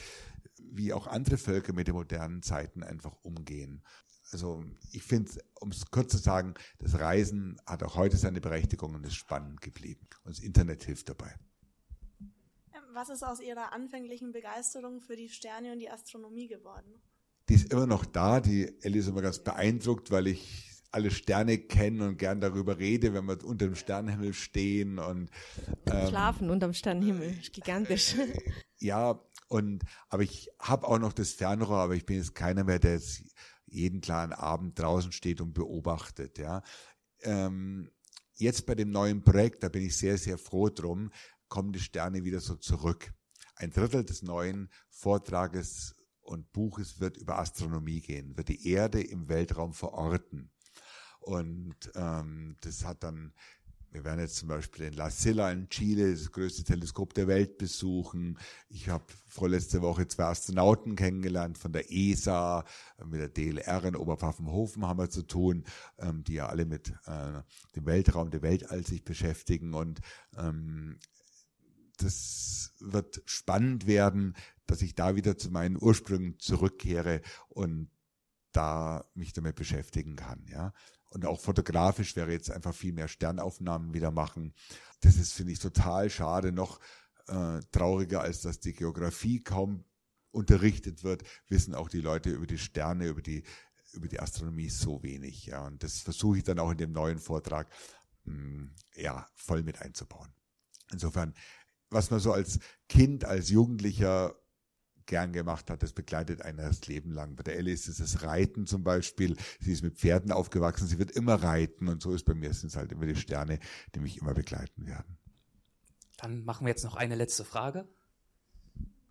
wie auch andere Völker mit den modernen Zeiten einfach umgehen. Also ich finde, um es kurz zu sagen, das Reisen hat auch heute seine Berechtigung und ist spannend geblieben. Und das Internet hilft dabei. Was ist aus Ihrer anfänglichen Begeisterung für die Sterne und die Astronomie geworden? Die ist immer noch da. Die Ellie ist immer ganz beeindruckt, weil ich alle Sterne kennen und gern darüber rede, wenn wir unter dem Sternenhimmel stehen und ähm, schlafen unterm Sternenhimmel, gigantisch. Ja, und aber ich habe auch noch das Fernrohr, aber ich bin jetzt keiner mehr, der jetzt jeden klaren Abend draußen steht und beobachtet. Ja, ähm, jetzt bei dem neuen Projekt, da bin ich sehr sehr froh drum, kommen die Sterne wieder so zurück. Ein Drittel des neuen Vortrages und Buches wird über Astronomie gehen, wird die Erde im Weltraum verorten. Und ähm, das hat dann wir werden jetzt zum Beispiel in La Silla in Chile, das größte Teleskop der Welt, besuchen. Ich habe vorletzte Woche zwei Astronauten kennengelernt von der ESA, mit der DLR in Oberpfaffenhofen haben wir zu tun, ähm, die ja alle mit äh, dem Weltraum, der Weltall sich beschäftigen. Und ähm, das wird spannend werden, dass ich da wieder zu meinen Ursprüngen zurückkehre und da mich damit beschäftigen kann, ja. Und auch fotografisch wäre jetzt einfach viel mehr Sternaufnahmen wieder machen. Das ist, finde ich, total schade. Noch äh, trauriger, als dass die Geografie kaum unterrichtet wird, wissen auch die Leute über die Sterne, über die, über die Astronomie so wenig. Ja. Und das versuche ich dann auch in dem neuen Vortrag mh, hm, ja, voll mit einzubauen. Insofern, was man so als Kind, als Jugendlicher gern gemacht hat, das begleitet einen das Leben lang. Bei der Ellie ist es das Reiten zum Beispiel. Sie ist mit Pferden aufgewachsen, sie wird immer reiten und so ist bei mir sind es halt immer die Sterne, die mich immer begleiten werden. Dann machen wir jetzt noch eine letzte Frage.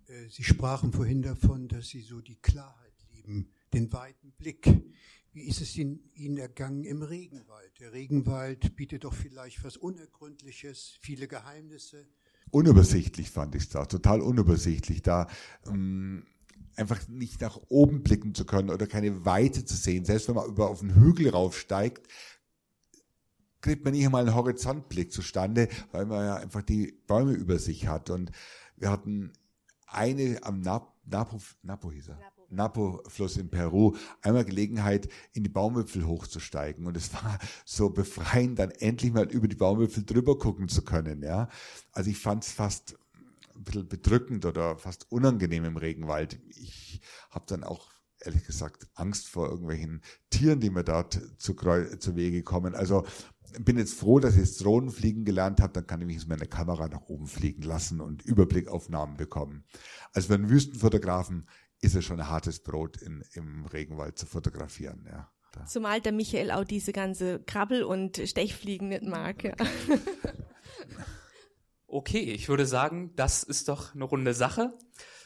Äh, sie sprachen vorhin davon, dass Sie so die Klarheit lieben, den weiten Blick. Wie ist es Ihnen ergangen im Regenwald? Der Regenwald bietet doch vielleicht was Unergründliches, viele Geheimnisse unübersichtlich fand ich es da, total unübersichtlich da. Ähm, einfach nicht nach oben blicken zu können oder keine Weite zu sehen. Selbst wenn man über auf einen Hügel raufsteigt, kriegt man nicht einmal einen Horizontblick zustande, weil man ja einfach die Bäume über sich hat. Und wir hatten eine am Nap Napo, Napo hieß er. Napo. Napo-Fluss in Peru einmal Gelegenheit, in die Baumwipfel hochzusteigen. Und es war so befreiend, dann endlich mal über die Baumwipfel drüber gucken zu können. Ja, Also ich fand es fast ein bisschen bedrückend oder fast unangenehm im Regenwald. Ich habe dann auch ehrlich gesagt Angst vor irgendwelchen Tieren, die mir dort zu, zu Wege kommen. Also bin jetzt froh, dass ich das Drohnenfliegen gelernt habe, dann kann ich mich mit meiner Kamera nach oben fliegen lassen und Überblickaufnahmen bekommen. Also für einen Wüstenfotografen ist es schon ein hartes Brot in, im Regenwald zu fotografieren. Ja. Zumal der Michael auch diese ganze Krabbel- und Stechfliegen nicht mag. Ja. Okay, ich würde sagen, das ist doch eine runde Sache.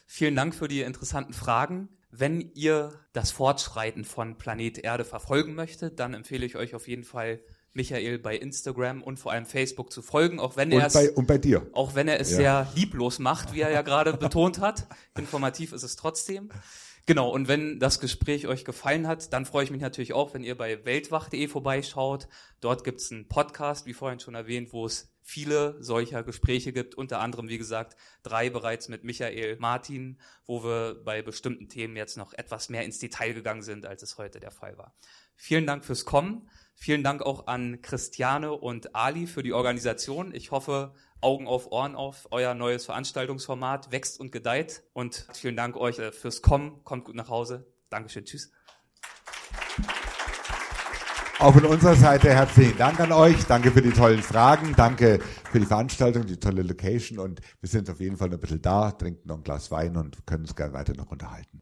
Vielen Dank für die interessanten Fragen. Wenn ihr das Fortschreiten von Planet Erde verfolgen möchtet, dann empfehle ich euch auf jeden Fall Michael bei Instagram und vor allem Facebook zu folgen, auch wenn er es und bei dir. auch wenn er es ja. sehr lieblos macht, wie er ja gerade betont hat. Informativ ist es trotzdem. Genau, und wenn das Gespräch euch gefallen hat, dann freue ich mich natürlich auch, wenn ihr bei weltwach.de vorbeischaut. Dort gibt es einen Podcast, wie vorhin schon erwähnt, wo es viele solcher Gespräche gibt, unter anderem, wie gesagt, drei bereits mit Michael Martin, wo wir bei bestimmten Themen jetzt noch etwas mehr ins Detail gegangen sind, als es heute der Fall war. Vielen Dank fürs Kommen. Vielen Dank auch an Christiane und Ali für die Organisation. Ich hoffe, Augen auf Ohren auf, euer neues Veranstaltungsformat wächst und gedeiht. Und vielen Dank euch äh, fürs Kommen. Kommt gut nach Hause. Dankeschön. Tschüss. Auch von unserer Seite herzlichen Dank an euch. Danke für die tollen Fragen. Danke für die Veranstaltung, die tolle Location. Und wir sind auf jeden Fall noch ein bisschen da, trinken noch ein Glas Wein und können uns gerne weiter noch unterhalten.